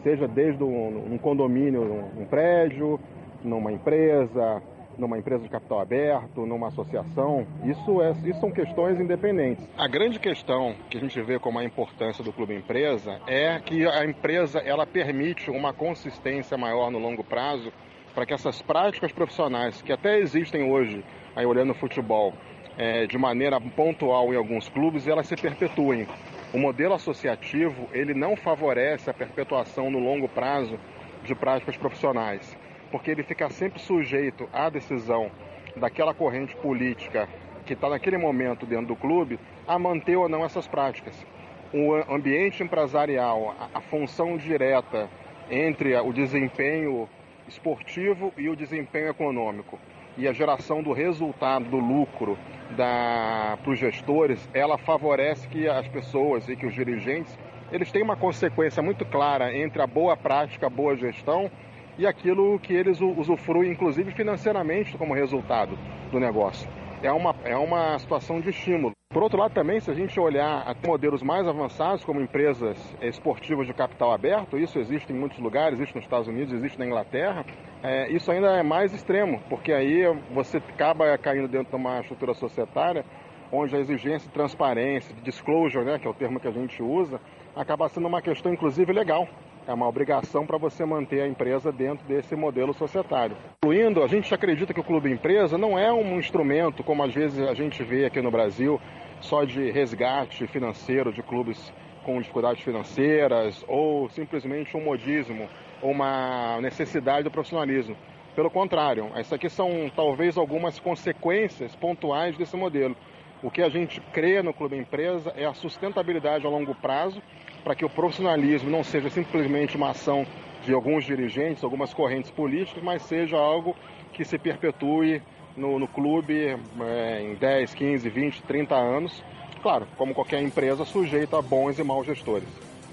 seja desde um, um condomínio, um, um prédio, numa empresa, numa empresa de capital aberto, numa associação. Isso, é, isso são questões independentes. A grande questão que a gente vê como a importância do clube empresa é que a empresa ela permite uma consistência maior no longo prazo para que essas práticas profissionais que até existem hoje, aí olhando o futebol, é, de maneira pontual em alguns clubes, elas se perpetuem. O modelo associativo ele não favorece a perpetuação no longo prazo de práticas profissionais, porque ele fica sempre sujeito à decisão daquela corrente política que está naquele momento dentro do clube a manter ou não essas práticas. O ambiente empresarial, a, a função direta entre o desempenho esportivo e o desempenho econômico e a geração do resultado, do lucro para os gestores, ela favorece que as pessoas e que os dirigentes eles têm uma consequência muito clara entre a boa prática, a boa gestão e aquilo que eles usufruem, inclusive financeiramente, como resultado do negócio. É uma, é uma situação de estímulo. Por outro lado, também, se a gente olhar até modelos mais avançados, como empresas esportivas de capital aberto, isso existe em muitos lugares, existe nos Estados Unidos, existe na Inglaterra, eh, isso ainda é mais extremo, porque aí você acaba caindo dentro de uma estrutura societária onde a exigência de transparência, de disclosure, né, que é o termo que a gente usa, acaba sendo uma questão, inclusive, legal. É uma obrigação para você manter a empresa dentro desse modelo societário. Incluindo, a gente acredita que o clube empresa não é um instrumento, como às vezes a gente vê aqui no Brasil, só de resgate financeiro de clubes com dificuldades financeiras ou simplesmente um modismo uma necessidade do profissionalismo. Pelo contrário, essas aqui são talvez algumas consequências pontuais desse modelo. O que a gente crê no clube empresa é a sustentabilidade a longo prazo, para que o profissionalismo não seja simplesmente uma ação de alguns dirigentes, algumas correntes políticas, mas seja algo que se perpetue no, no clube é, em 10, 15, 20, 30 anos. Claro, como qualquer empresa, sujeita a bons e maus gestores.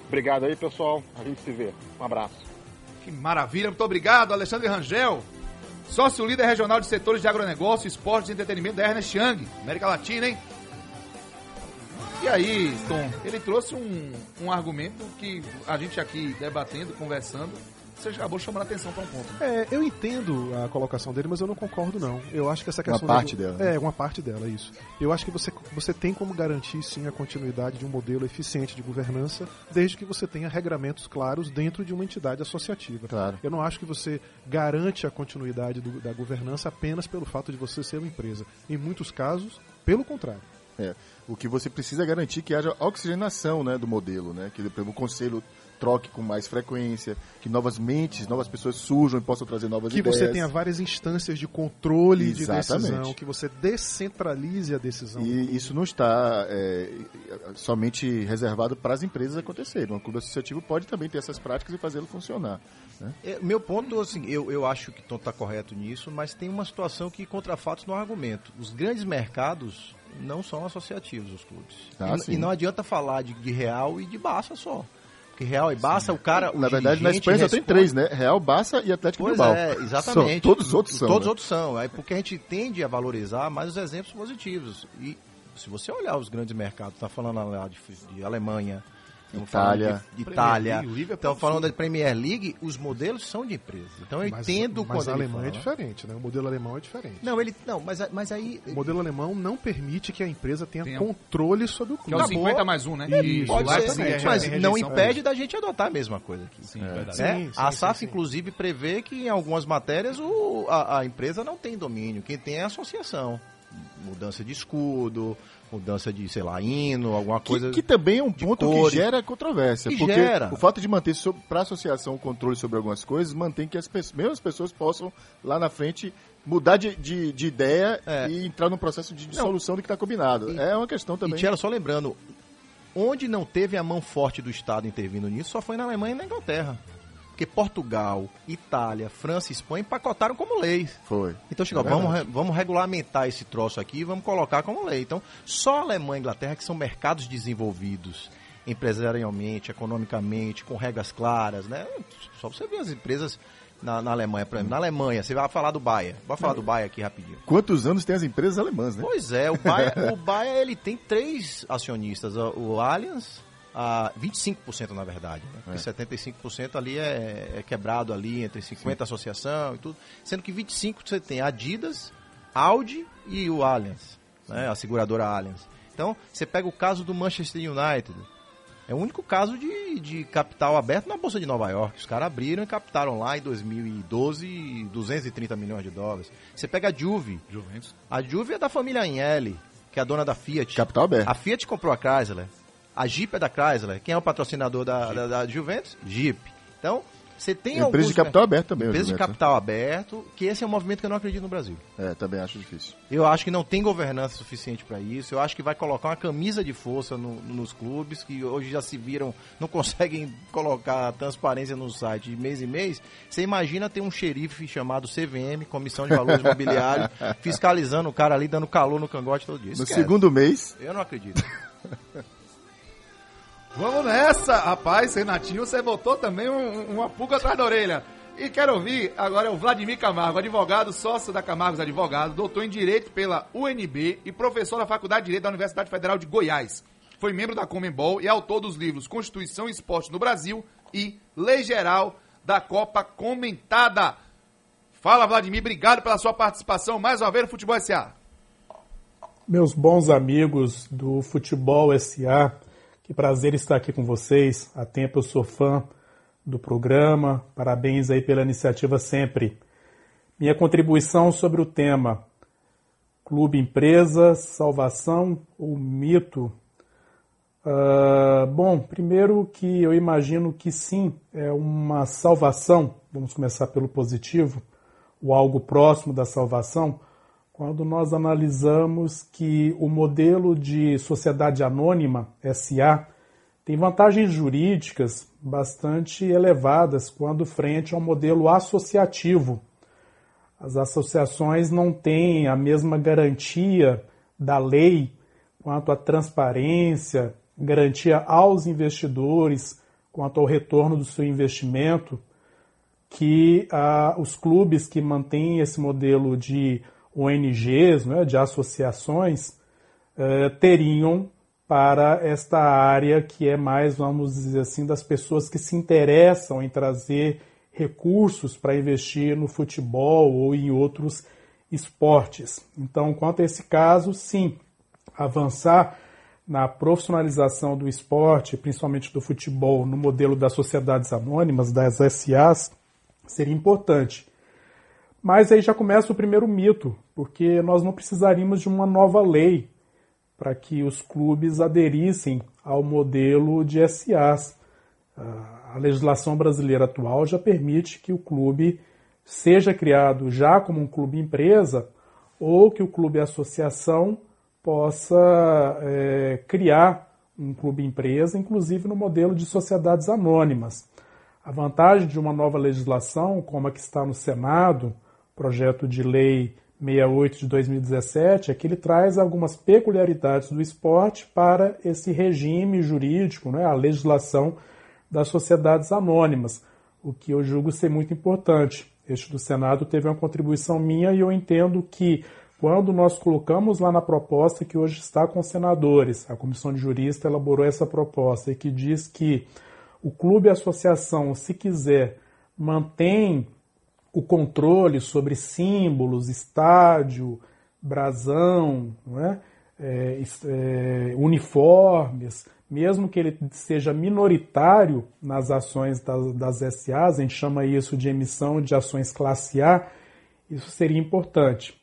Obrigado aí, pessoal. A gente se vê. Um abraço. Que maravilha, muito obrigado, Alexandre Rangel. Sócio líder regional de setores de agronegócio, esportes e entretenimento da Ernest Young, América Latina, hein? E aí, Tom, ele trouxe um, um argumento que a gente aqui debatendo, conversando, você acabou chamando a atenção para um ponto. É, eu entendo a colocação dele, mas eu não concordo não. Eu acho que essa Uma questão parte do- dela, né? É, uma parte dela, isso. Eu acho que você, você tem como garantir sim a continuidade de um modelo eficiente de governança, desde que você tenha regramentos claros dentro de uma entidade associativa. Claro. Eu não acho que você garante a continuidade do- da governança apenas pelo fato de você ser uma empresa. Em muitos casos, pelo contrário. É, o que você precisa é garantir que haja oxigenação né, do modelo, né? Que exemplo, o conselho troque com mais frequência, que novas mentes, novas pessoas surjam e possam trazer novas Que ideias. você tenha várias instâncias de controle de Exatamente. decisão, que você descentralize a decisão. E isso não está é, somente reservado para as empresas acontecerem. Um clube associativo pode também ter essas práticas e fazê-lo funcionar. né? É, meu ponto, assim, eu, eu acho que Tom está correto nisso, mas tem uma situação que contra fatos no argumento. Os grandes mercados não são associativos, os clubes. Ah, e, sim. e não adianta falar de, de Real e de Barça só. Porque Real e Barça, o cara. o Na verdade, na Espanha só tem três, né? Real, Barça e Atlético Pois Bilbao. é, exatamente. Só, todos os outros são. Todos os né? outros são. Aí porque a gente tende a valorizar mais os exemplos positivos. E se você olhar os grandes mercados, tá falando lá de, de Alemanha, Itália. falando de, Itália, League, o Liverpool estamos falando da Premier League, os modelos são de empresa. Então eu mas, entendo mas quando a ele Alemanha é diferente, né? O modelo alemão é diferente. Não, ele não, mas mas aí O modelo alemão não permite que a empresa tenha Tenha- controle sobre o Que é o clube. 50 mais um, né? Isso, pode ser, sim, é- mas tem não impede da gente adotar a mesma coisa aqui. Sim, é verdade. né? Sim, sim, a SAF, sim. inclusive, prevê que em algumas matérias o, a, a empresa não tem domínio, quem tem é a associação. mudança de escudo, mudança de, sei lá, hino, alguma Que, coisa. que também é um ponto cores. que gera controvérsia. Que porque gera. o fato de manter para a associação o controle sobre algumas coisas mantém que as pessoas, mesmo as pessoas possam lá na frente mudar de, de, de ideia É. e entrar num processo de dissolução do que está combinado. E- é uma questão também. E só lembrando, onde não teve a mão forte do Estado intervindo nisso só foi na Alemanha e na Inglaterra. Porque Portugal, Itália, França e Espanha empacotaram como leis. Foi. Então chegou, É vamos, re- vamos regulamentar esse troço aqui e vamos colocar como lei. Então, só a Alemanha e a Inglaterra, que são mercados desenvolvidos empresarialmente, economicamente, com regras claras, né? Só você ver as empresas na, na Alemanha, por exemplo. Na Alemanha, você vai falar do Bayer. Vai falar do Bayer aqui rapidinho. Quantos anos tem as empresas alemãs, né? Pois é, o Bayer, o Bayer ele tem três acionistas, o Allianz, a 25% na verdade, né? Porque 75% ali é, é quebrado ali entre 50 associação e tudo, sendo que 25 você tem Adidas, Audi e o Allianz, né? A seguradora Allianz. Então, você pega o caso do Manchester United, é o único caso de, de capital aberto na Bolsa de Nova York. Os caras abriram e captaram lá em 2012 230 milhões de dólares. Você pega a Juve, Juventus. a Juve é da família Agnelli, que é a dona da Fiat. Capital aberto. A Fiat comprou a Chrysler. A Jeep é da Chrysler. Quem é o patrocinador da, da, da Juventus? Jeep. Então, você tem Empresa alguns... de capital aberto também. Empresa de Juventus, capital aberto, que esse é um movimento que eu não acredito no Brasil. né? É, também acho difícil. Eu acho que não tem governança suficiente para isso. Eu acho que vai colocar uma camisa de força no- nos clubes, que hoje já se viram, não conseguem colocar transparência no site de mês em mês. Você imagina ter um xerife chamado CVM, Comissão de Valores Imobiliários, fiscalizando o cara ali, dando calor no cangote todo dia. No Esquece. segundo mês, Eu não acredito. Vamos nessa, rapaz, Renatinho, você botou também um- uma pulga atrás da orelha. E quero ouvir agora é o Vladimir Camargo, advogado, sócio da Camargos Advogados, doutor em Direito pela UNB e professor da Faculdade de Direito da Universidade Federal de Goiás. Foi membro da Comembol e autor dos livros Constituição e Esporte no Brasil e Lei Geral da Copa Comentada. Fala, Vladimir, obrigado pela sua participação mais uma vez no Futebol SA. Meus bons amigos do Futebol SA, que prazer estar aqui com vocês. Há tempo eu sou fã do programa. Parabéns aí pela iniciativa sempre. Minha contribuição sobre o tema Clube Empresa, Salvação ou Mito? Ah, bom, primeiro que eu imagino que sim, é uma salvação. Vamos começar pelo positivo, o algo próximo da salvação quando nós analisamos que o modelo de sociedade anônima, SA, tem vantagens jurídicas bastante elevadas quando frente ao modelo associativo. As associações não têm a mesma garantia da lei quanto à transparência, garantia aos investidores quanto ao retorno do seu investimento, que ah, os clubes que mantêm esse modelo de ONGs, né, de associações, eh, teriam para esta área que é mais, vamos dizer assim, das pessoas que se interessam em trazer recursos para investir no futebol ou em outros esportes. Então, quanto a esse caso, sim, avançar na profissionalização do esporte, principalmente do futebol, no modelo das sociedades anônimas, das SAs, seria importante. Mas aí já começa o primeiro mito, porque nós não precisaríamos de uma nova lei para que os clubes aderissem ao modelo de SAs. A legislação brasileira atual já permite que o clube seja criado já como um clube empresa ou que o clube associação possa é, criar um clube empresa, inclusive no modelo de sociedades anônimas. A vantagem de uma nova legislação, como a que está no Senado, projeto de lei 68 de 2017, é que ele traz algumas peculiaridades do esporte para esse regime jurídico, né, a legislação das sociedades anônimas, o que eu julgo ser muito importante. Este do Senado teve uma contribuição minha e eu entendo que quando nós colocamos lá na proposta que hoje está com os senadores, a comissão de jurista elaborou essa proposta e que diz que o clube e associação, se quiser, mantém o controle sobre símbolos, estádio, brasão, é? É, é, uniformes, mesmo que ele seja minoritário nas ações das, das SAs, a gente chama isso de emissão de ações classe A, isso seria importante.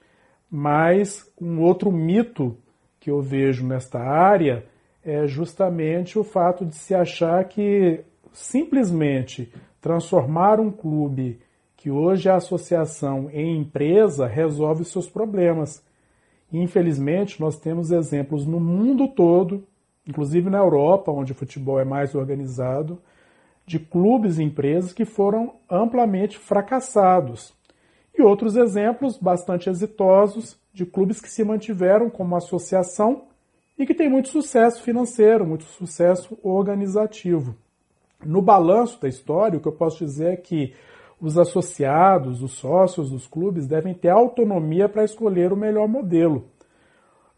Mas um outro mito que eu vejo nesta área é justamente o fato de se achar que simplesmente transformar um clube que hoje é associação em empresa resolve os seus problemas. Infelizmente, nós temos exemplos no mundo todo, inclusive na Europa, onde o futebol é mais organizado, de clubes e empresas que foram amplamente fracassados. E outros exemplos bastante exitosos de clubes que se mantiveram como associação e que têm muito sucesso financeiro, muito sucesso organizativo. No balanço da história, o que eu posso dizer é que os associados, os sócios dos clubes devem ter autonomia para escolher o melhor modelo,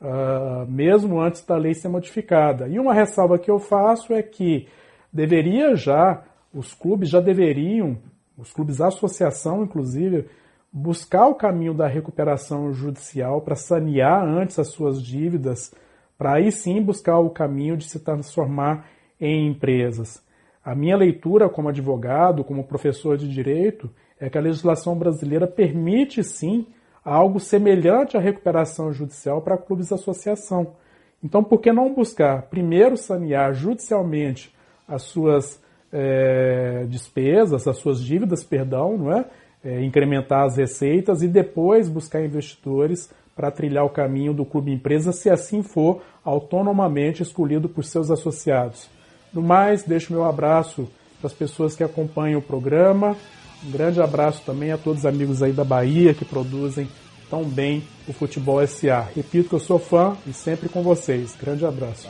uh, mesmo antes da lei ser modificada. E uma ressalva que eu faço é que deveria já, os clubes já deveriam, os clubes associação inclusive, buscar o caminho da recuperação judicial para sanear antes as suas dívidas, para aí sim buscar o caminho de se transformar em empresas. A minha leitura como advogado, como professor de direito, é que a legislação brasileira permite sim algo semelhante à recuperação judicial para clubes associação. Então, por que não buscar primeiro sanear judicialmente as suas é, despesas, as suas dívidas, perdão, não é? é? incrementar as receitas e depois buscar investidores para trilhar o caminho do clube empresa, se assim for autonomamente escolhido por seus associados. No mais, deixo meu abraço para as pessoas que acompanham o programa. Um grande abraço também a todos os amigos aí da Bahia que produzem tão bem o Futebol SA. Repito que eu sou fã e sempre com vocês. Grande abraço.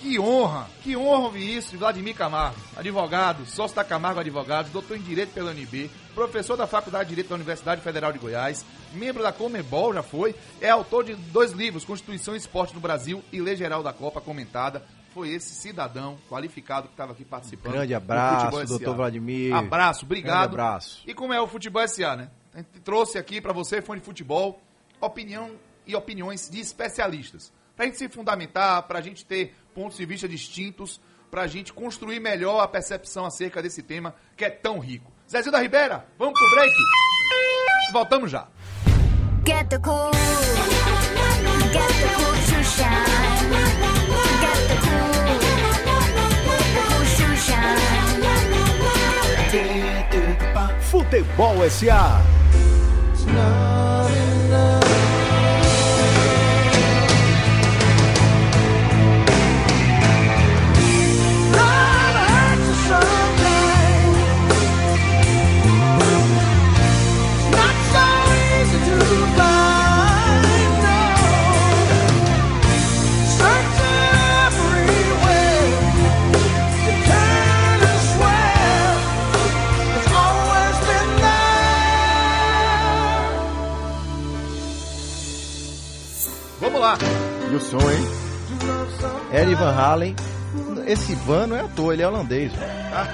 Que honra, que honra ouvir isso de Vladimir Camargo, advogado, sócio da Camargo Advogados, doutor em Direito pela UNB, professor da Faculdade de Direito da Universidade Federal de Goiás, membro da Comebol, já foi, é autor de dois livros, Constituição e Esporte no Brasil e Lei Geral da Copa comentada, foi esse cidadão qualificado que estava aqui participando. Grande abraço, doutor Vladimir. Abraço, obrigado. Grande abraço. E como é o Futebol SA, né? A gente trouxe aqui para você, fã de futebol, opinião e opiniões de especialistas. Pra gente se fundamentar, pra gente ter pontos de vista distintos, pra gente construir melhor a percepção acerca desse tema que é tão rico. Zezinho da Ribeira, vamos pro break? Voltamos já. Get the cool. Get the cool to shine. Futebol SA. Lá. E o som, hein? Eri Van Halen. Esse Van não é à toa, ele é holandês. velho.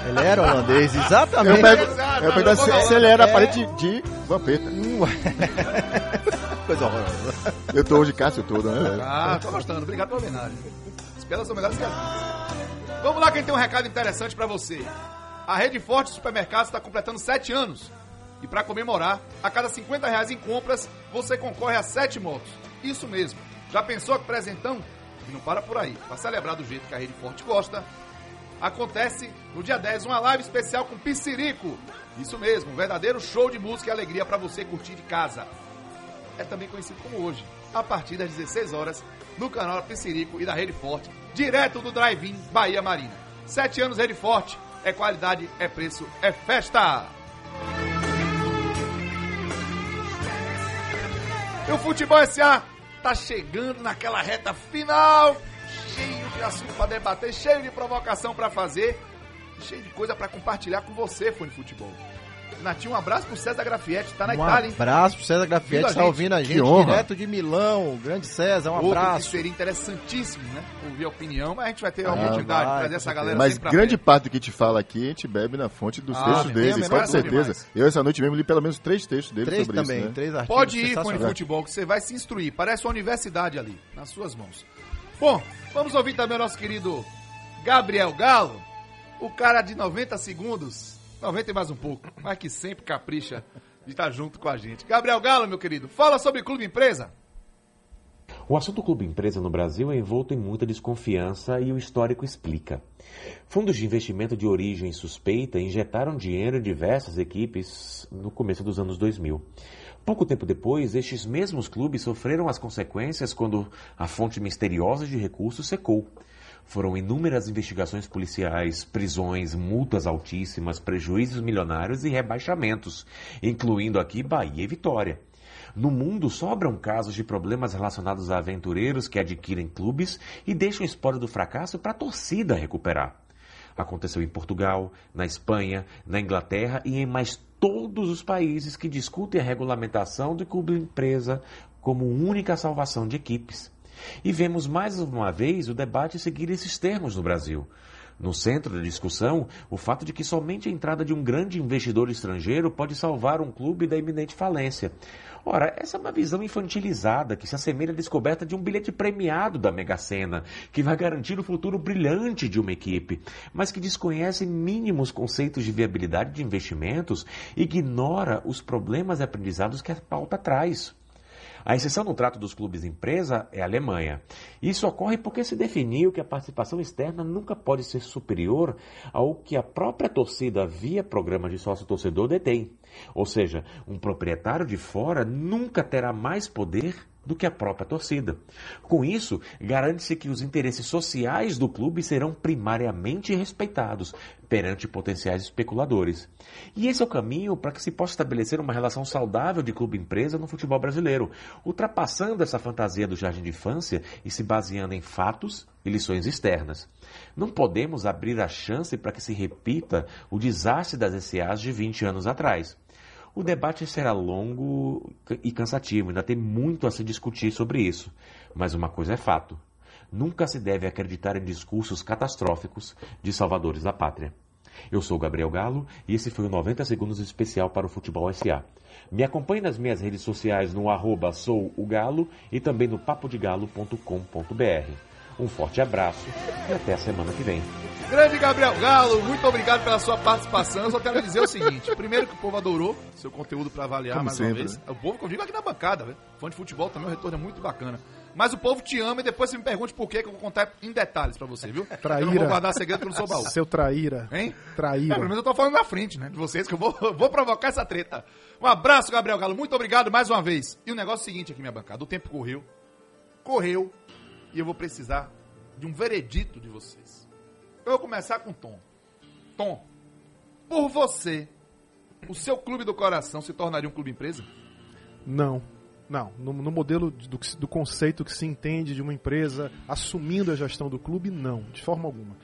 Ele era holandês, Eu exatamente. pergunto, eu pergunto se, se ele era parente de Vampeta. Coisa horrorosa. Eu tô hoje Cássio todo, né? Ah, tô gostando. Obrigado pela homenagem. As piadas são melhores que as Vamos lá, quem tem um recado interessante pra você. A Rede Forte Supermercados está completando 7 anos. E pra comemorar, a cada 50 reais em compras, você concorre a 7 motos. Isso mesmo. Já pensou que presentão? E não para por aí. Pra celebrar do jeito que a Rede Forte gosta, acontece no dia 10 uma live especial com Piscirico. Isso mesmo, um verdadeiro show de música e alegria pra você curtir de casa é também conhecido como hoje, a partir das 16 horas, no canal Piscirico e da Rede Forte, direto do Drive-In Bahia Marina. Sete anos Rede Forte, é qualidade, é preço, é festa! E o Futebol SA tá chegando naquela reta final, cheio de assunto para debater, cheio de provocação para fazer, cheio de coisa para compartilhar com você, fã de futebol. Natinho, um abraço pro César Grafietti, tá na Um Itália, hein? abraço pro César Grafietti, Ouvindo a está gente. ouvindo a Que gente honra. direto de Milão. Grande César, um Outro abraço. que seria interessantíssimo, né? Ouvir a opinião, mas a gente vai ter a Ah, oportunidade de trazer com essa galera Mas grande parte do que te fala aqui, a gente bebe na fonte dos Ah, textos deles, menor com certeza. demais. Eu essa noite mesmo li pelo menos três textos deles Três sobre também, isso, né? três artigos. Pode ir, fone de sensacionais. futebol, que você vai se instruir. Parece uma universidade ali, nas suas mãos. Bom, vamos ouvir também o nosso querido Gabriel Galo, o cara de 90 segundos, 90 e mais um pouco, mas que sempre capricha de estar junto com a gente. Gabriel Galo, meu querido, fala sobre Clube Empresa. O assunto clube empresa no Brasil é envolto em muita desconfiança e o histórico explica. Fundos de investimento de origem suspeita injetaram dinheiro em diversas equipes no começo dos anos 2000. Pouco tempo depois, estes mesmos clubes sofreram as consequências quando a fonte misteriosa de recursos secou. Foram inúmeras investigações policiais, prisões, multas altíssimas, prejuízos milionários e rebaixamentos, incluindo aqui Bahia e Vitória. No mundo sobram casos de problemas relacionados a aventureiros que adquirem clubes e deixam o espólio do fracasso para a torcida recuperar. Aconteceu em Portugal, na Espanha, na Inglaterra e em mais todos os países que discutem a regulamentação do clube empresa como única salvação de equipes. E vemos mais uma vez o debate seguir esses termos no Brasil. No centro da discussão, o fato de que somente a entrada de um grande investidor estrangeiro pode salvar um clube da iminente falência. Ora, essa é uma visão infantilizada que se assemelha à descoberta de um bilhete premiado da Mega Sena, que vai garantir o futuro brilhante de uma equipe, mas que desconhece mínimos conceitos de viabilidade de investimentos e ignora os problemas e aprendizados que a pauta traz. A exceção no trato dos clubes empresa é a Alemanha. Isso ocorre porque se definiu que a participação externa nunca pode ser superior ao que a própria torcida via programa de sócio-torcedor detém. Ou seja, um proprietário de fora nunca terá mais poder do que a própria torcida. Com isso, garante-se que os interesses sociais do clube serão primariamente respeitados perante potenciais especuladores. E esse é o caminho para que se possa estabelecer uma relação saudável de clube-empresa no futebol brasileiro, ultrapassando essa fantasia do jardim de infância e se baseando em fatos e lições externas. Não podemos abrir a chance para que se repita o desastre das SAs de 20 anos atrás. O debate será longo e cansativo, ainda tem muito a se discutir sobre isso. Mas uma coisa é fato: nunca se deve acreditar em discursos catastróficos de salvadores da pátria. Eu sou Gabriel Galo e esse foi o 90 Segundos especial para o Futebol SA. Me acompanhe nas minhas redes sociais no arroba e também no papodegalo.com.br. Um forte abraço e até a semana que vem. Grande Gabriel Galo, muito obrigado pela sua participação. Eu só quero dizer o seguinte: primeiro, que o povo adorou seu conteúdo para avaliar Como mais sempre, uma vez. né? O povo que eu digo aqui na bancada, velho. Fã de futebol também, o retorno é muito bacana. Mas o povo te ama e depois você me pergunte por quê, que eu vou contar em detalhes pra você, viu? Traíra. Eu não vou guardar segredo que eu não sou baú. Seu traíra. Hein? É, Traíra. pelo menos eu tô falando na frente, né? De vocês, que eu vou, vou provocar essa treta. Um abraço, Gabriel Galo. Muito obrigado mais uma vez. E o negócio é o seguinte aqui, minha bancada. O tempo correu. Correu. E eu vou precisar de um veredito de vocês. Eu vou começar com Tom. Tom, por você, o seu clube do coração se tornaria um clube empresa? Não. Não, no, no modelo do, do conceito que se entende de uma empresa assumindo a gestão do clube, não, de forma alguma.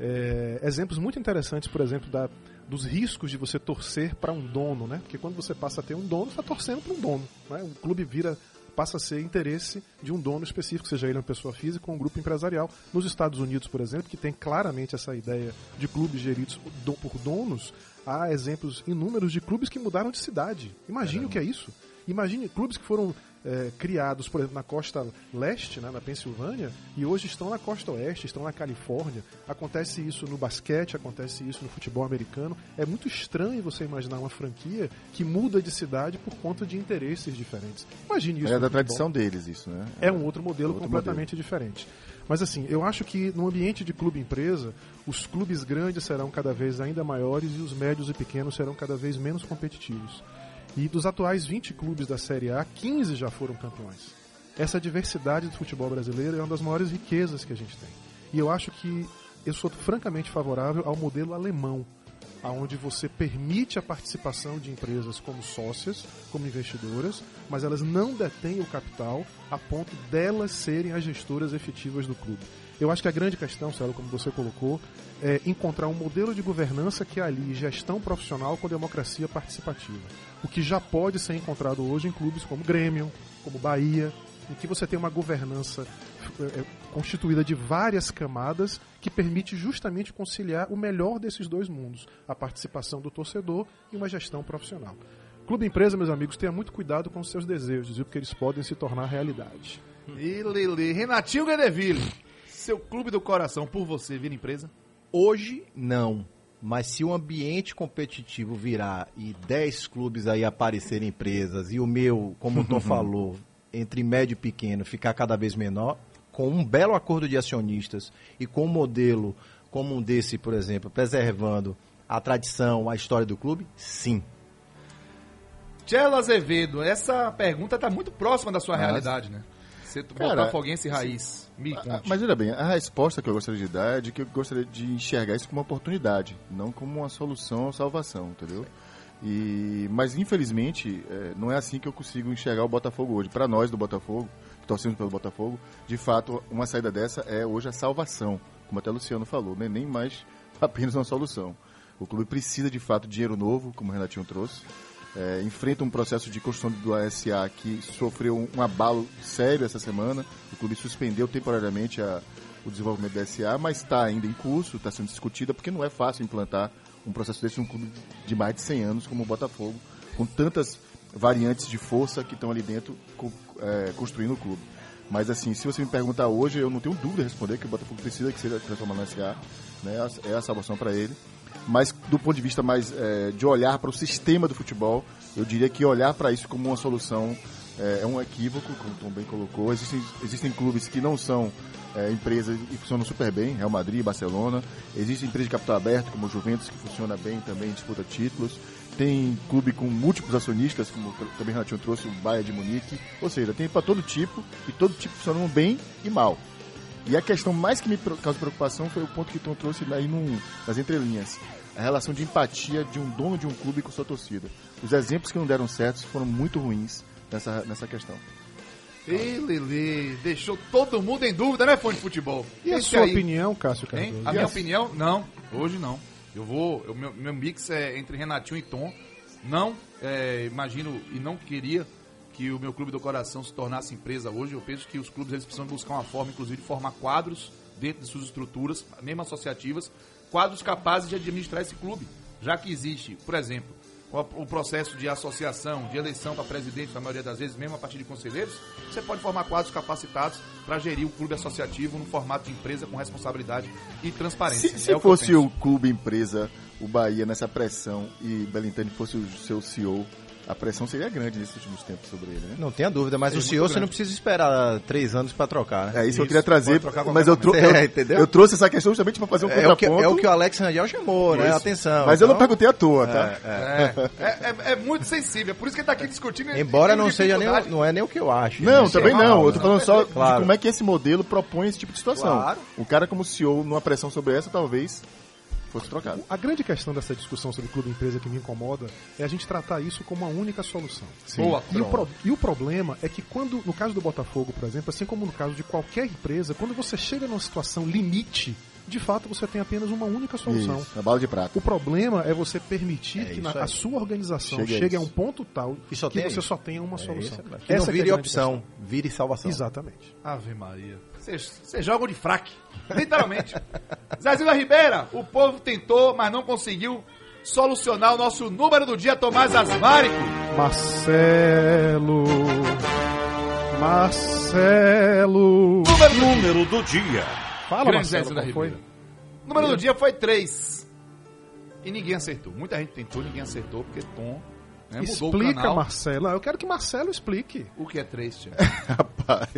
É, exemplos muito interessantes, por exemplo, da, dos riscos de você torcer para um dono, né? Porque quando você passa a ter um dono, está torcendo para um dono. Né? O clube vira passa a ser interesse de um dono específico, seja ele uma pessoa física ou um grupo empresarial. Nos Estados Unidos, por exemplo, que tem claramente essa ideia de clubes geridos do- por donos, há exemplos inúmeros de clubes que mudaram de cidade. Imagine o que é isso. Imagine clubes que foram é, criados, por exemplo, na costa leste, né, na Pensilvânia, e hoje estão na costa oeste, estão na Califórnia. Acontece isso no basquete, acontece isso no futebol americano. É muito estranho você imaginar uma franquia que muda de cidade por conta de interesses diferentes. Imagine isso. É da tradição deles isso, né? É um outro modelo Outro completamente diferente. Mas assim, eu acho que no ambiente de clube empresa, os clubes grandes serão cada vez ainda maiores e os médios e pequenos serão cada vez menos competitivos. E dos atuais 20 clubes da Série A, 15 já foram campeões. Essa diversidade do futebol brasileiro é uma das maiores riquezas que a gente tem. E eu acho que eu sou francamente favorável ao modelo alemão, aonde você permite a participação de empresas como sócias, como investidoras, mas elas não detêm o capital a ponto delas serem as gestoras efetivas do clube. Eu acho que a grande questão, Célio, como você colocou, é encontrar um modelo de governança que alie gestão profissional com democracia participativa. O que já pode ser encontrado hoje em clubes como Grêmio, como Bahia, em que você tem uma governança eh, eh, constituída de várias camadas que permite justamente conciliar o melhor desses dois mundos, a participação do torcedor e uma gestão profissional. Clube Empresa, meus amigos, tenha muito cuidado com os seus desejos, viu? porque eles podem se tornar realidade. E Lele, Renatinho Guedeville, seu clube do coração por você vira empresa? Hoje, não. Mas se o ambiente competitivo virar e 10 clubes aí aparecerem empresas e o meu, como o Tom falou, entre médio e pequeno ficar cada vez menor, com um belo acordo de acionistas e com um modelo como um desse, por exemplo, preservando a tradição, a história do clube, sim. Tchelo Azevedo, essa pergunta tá muito próxima da sua Mas- realidade, né? Cara, botafoguense raiz. Me Ah, conte. Mas olha bem, a resposta que eu gostaria de dar é de que eu gostaria de enxergar isso como uma oportunidade, não como uma solução ou salvação, entendeu? E, mas infelizmente é, não é assim que eu consigo enxergar o Botafogo hoje. Para nós do Botafogo, que torcemos pelo Botafogo, de fato uma saída dessa é hoje a salvação, como até o Luciano falou, né? nem mais apenas uma solução. O clube precisa de fato de dinheiro novo, como o Renatinho trouxe. É, enfrenta um processo de construção do ASA que sofreu um, um abalo sério essa semana. O clube suspendeu temporariamente a- o desenvolvimento da SA, mas está ainda em curso, está sendo discutida, porque não é fácil implantar um processo desse num clube de mais de 100 anos como o Botafogo, com tantas variantes de força que estão ali dentro é, construindo o clube. Mas assim, se você me perguntar hoje, eu não tenho dúvida de responder que o Botafogo precisa que seja transformado na SA, né? É a salvação para ele. Mas do ponto de vista mais é, de olhar para o sistema do futebol, eu diria que olhar para isso como uma solução é, é um equívoco, como o Tom bem colocou. Existem, existem clubes que não são é, empresas e funcionam super bem, Real Madrid, Barcelona. Existem empresas de capital aberto, como o Juventus, que funciona bem também, disputa títulos. Tem clube com múltiplos acionistas, como também o Renatinho trouxe, o Bayern de Munique. Ou seja, tem para todo tipo, e todo tipo funcionam bem e mal. E a questão mais que me causa preocupação foi o ponto que Tom trouxe aí num, nas entrelinhas. A relação de empatia de um dono de um clube com sua torcida. Os exemplos que não deram certo foram muito ruins nessa, nessa questão. Ei, Lele, deixou todo mundo em dúvida, né, fã de futebol? E a Esse sua aí, opinião, Cássio Hein? Cardoso? A minha opinião, não. Hoje não. Eu vou. O meu, meu mix é entre Renatinho e Tom. Não, é, imagino e não queria que o meu clube do coração se tornasse empresa hoje. Eu penso que os clubes eles precisam buscar uma forma, inclusive, de formar quadros dentro de suas estruturas, mesmo associativas, quadros capazes de administrar esse clube. Já que existe, por exemplo, o processo de associação, de eleição para presidente, na maioria das vezes, mesmo a partir de conselheiros, você pode formar quadros capacitados para gerir o clube associativo no formato de empresa com responsabilidade e transparência. Se, se É que eu fosse o clube empresa, o Bahia nessa pressão e Belintani fosse o seu CEO, a pressão seria grande nesses últimos tempos sobre ele, né? Não tenha dúvida, mas Seria o senhor você não precisa esperar três anos para trocar, né? É isso, que eu queria trazer, mas eu, eu, É, entendeu? eu trouxe essa questão justamente para fazer um é, o que, contraponto. é o que o Alex Rangel chamou, né? Isso. Atenção. Mas eu não então- perguntei à toa, tá? É, É, é, é muito sensível, é por isso que ele tá aqui discutindo. Embora não seja nem, não é nem o que eu acho. Não, né? também não. Eu tô falando só Claro. de como é que esse modelo propõe esse tipo de situação. Claro. O cara como CEO, numa pressão sobre essa, talvez fosse trocado. A grande questão dessa discussão sobre clube empresa que me incomoda é a gente tratar isso como uma única solução. Sim. Boa, E o, pro- e o problema é que quando, no caso do Botafogo, por exemplo, assim como no caso de qualquer empresa, quando você chega numa situação limite, de fato você tem apenas uma única solução. Isso, a bala de prata. O problema é você permitir É que na- a sua organização Chegue a chegue, a um ponto tal Que só que tenha você isso. só tenha uma É solução. isso, que não Essa é vire a grande opção, questão. vire salvação. Exatamente. Ave Maria. Vocês jogam de fraque. Literalmente. Zezinho da Ribeira, o povo tentou, mas não conseguiu solucionar o nosso número do dia, Tomás Asmárico. Marcelo. Marcelo. Número do dia. Fala, Marcelo, da foi? O número do dia foi 3. E ninguém acertou. Muita gente tentou, ninguém acertou, porque Tom né, Explica. Marcelo. Ah, Eu quero que Marcelo explique. O que é 3, Tia? Rapaz,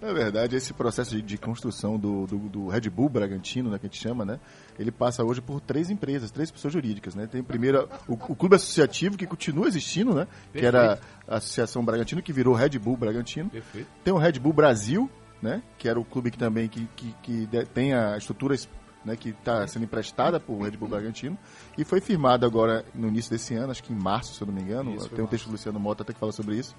na verdade, esse processo de, de construção do, do, do Red Bull Bragantino, né, que a gente chama, né? Ele passa hoje por três empresas, três pessoas jurídicas, né? Tem primeiro o, o clube associativo que continua existindo, né? Que era a Associação Bragantino, que virou Red Bull Bragantino. Perfeito. Tem o Red Bull Brasil, né? Que era o clube que também que, que, que tem a estrutura né, que está sendo emprestada por Red Bull Bragantino e foi firmado agora no início desse ano, acho que em março, se eu não me engano. Isso, tem um texto do Luciano Mota até que fala sobre isso.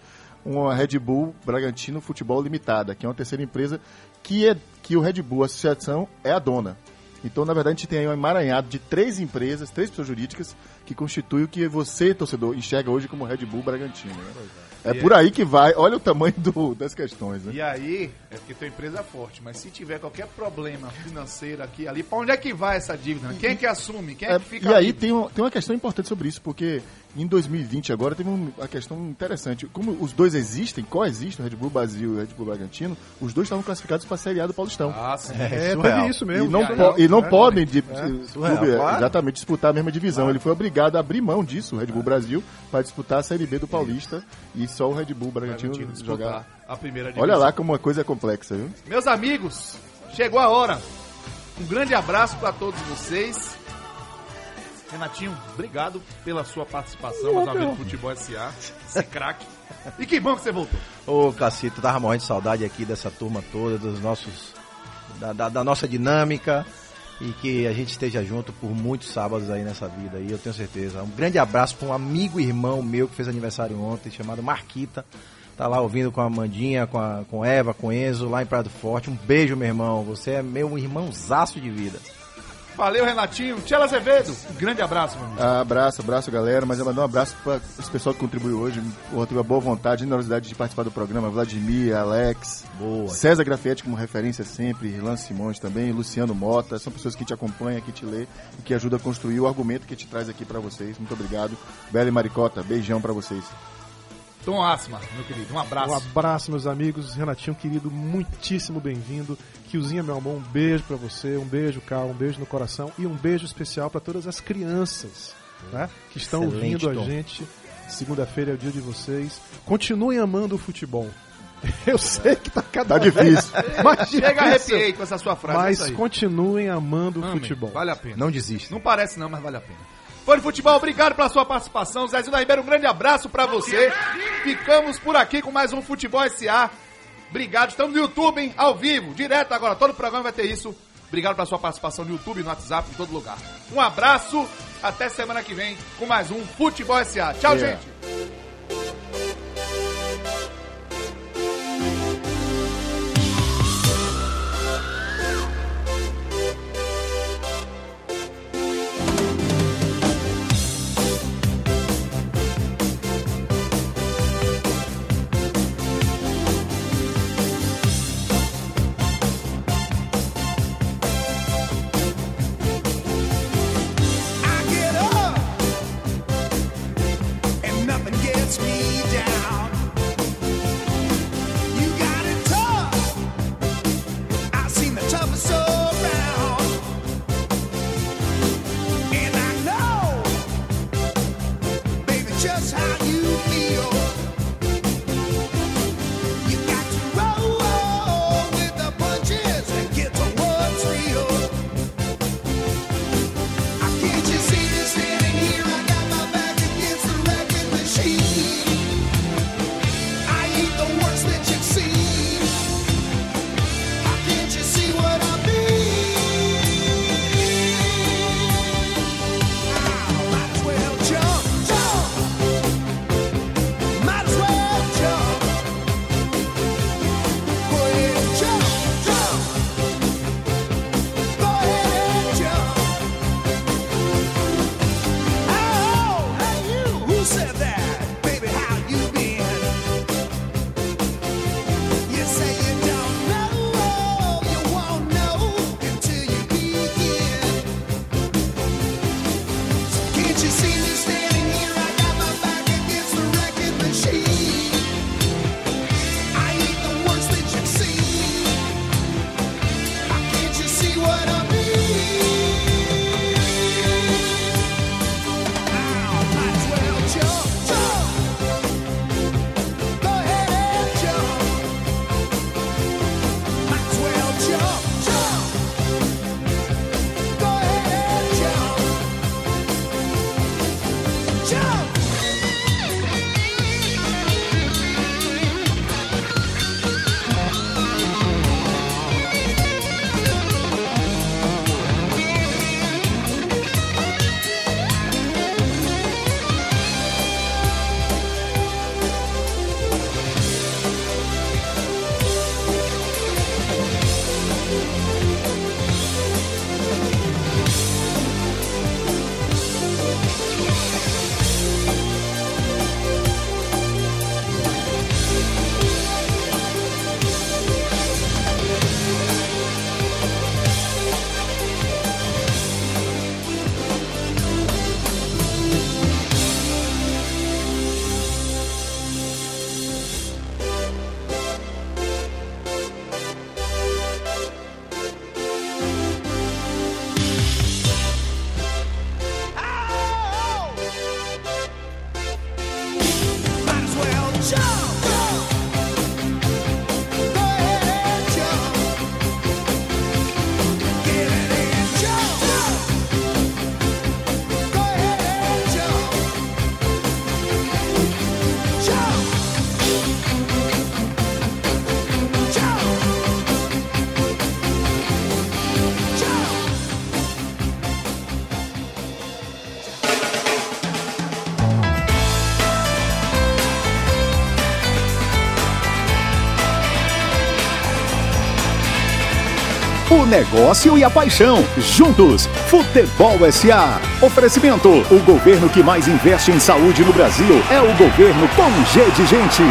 Uma Red Bull Bragantino Futebol Limitada, que é uma terceira empresa que é que o Red Bull Associação é a dona. Então, na verdade, a gente tem aí um emaranhado de três empresas, três pessoas jurídicas, que constituem o que você, torcedor, enxerga hoje como Red Bull Bragantino. né? É E por aí que vai. Olha o tamanho do- das questões, né? E aí, é porque tua empresa é forte, mas se tiver qualquer problema financeiro aqui ali, pra onde é que vai essa dívida? Quem é que assume? Quem é, É, que fica e aí livre? tem, um- tem uma questão importante sobre isso, porque Em 2020 agora teve um- uma questão interessante. Como os dois existem, coexistem, o Red Bull Brasil e o Red Bull Bragantino, os dois estavam classificados para a Série A do Paulistão. Ah, sim. É, teve isso mesmo. E não, surreal. e não É, podem de, surreal, clube, claro. exatamente disputar a mesma divisão. Ele foi obrigado a abrir mão disso, o Red Bull Brasil, para disputar a Série B do Paulista e só o Red Bull Bragantino Bragantino jogar. disputar a primeira Olha divisão. lá como a coisa é complexa, viu? Meus amigos, chegou a hora. Um grande abraço para todos vocês. Renatinho, obrigado pela sua participação mais uma vez no Futebol SA. Esse craque. E que bom que você voltou. Ô, Cacito, tava morrendo de saudade aqui dessa turma toda, dos nossos. Da, da- da nossa dinâmica. E que a gente esteja junto por muitos sábados aí nessa vida aí, eu tenho certeza. Um grande abraço para um amigo e irmão meu que fez aniversário ontem, chamado Marquita. Tá lá ouvindo com a Mandinha, com a com Eva, com Enzo, lá em Prado Forte. Um beijo, meu irmão. Você é meu irmãozaço de vida. Valeu, Renatinho. Tchela Azevedo, um grande abraço, meu amigo. Ah, Abraço, abraço, galera. Mas eu mandar um abraço para esse pessoal que contribuiu hoje. Teve a boa vontade, generosidade de participar do programa. Vladimir, Alex, Boa. César Grafietti como referência sempre, Irlan Simões também, Luciano Mota. São pessoas que te acompanham, que te lê e que ajudam a construir o argumento que te traz aqui para vocês. Muito obrigado. Bela e Maricota, beijão para vocês. Tom Asma, meu querido, um abraço. Um abraço, meus amigos. Renatinho, querido, muitíssimo bem-vindo. Kiozinha, meu amor, um beijo pra você, um beijo, Carl, um beijo no coração e um beijo especial pra todas as crianças né, que estão Excelente, ouvindo a Tom. gente. Segunda-feira é o dia de vocês. Continuem amando o futebol. Eu sei que tá cada Tá difícil. Mas Chega, arrepiei com essa sua frase. é Mas aí. continuem amando o Amém. futebol. Vale a pena. Não desista. Não parece não, mas vale a pena. Fã de futebol, obrigado pela sua participação. Zezinho da Ribeiro, um grande abraço pra você. Ficamos por aqui com mais um Futebol SA. Obrigado, estamos no YouTube, hein? Ao vivo, direto agora. Todo o programa vai ter isso. Obrigado pela sua participação no YouTube, no WhatsApp, em todo lugar. Um abraço, até semana que vem com mais um Futebol SA. Tchau, Yeah. gente. Negócio e a paixão. Juntos. Futebol SA. Oferecimento. O governo que mais investe em saúde no Brasil é o governo com G de Gente.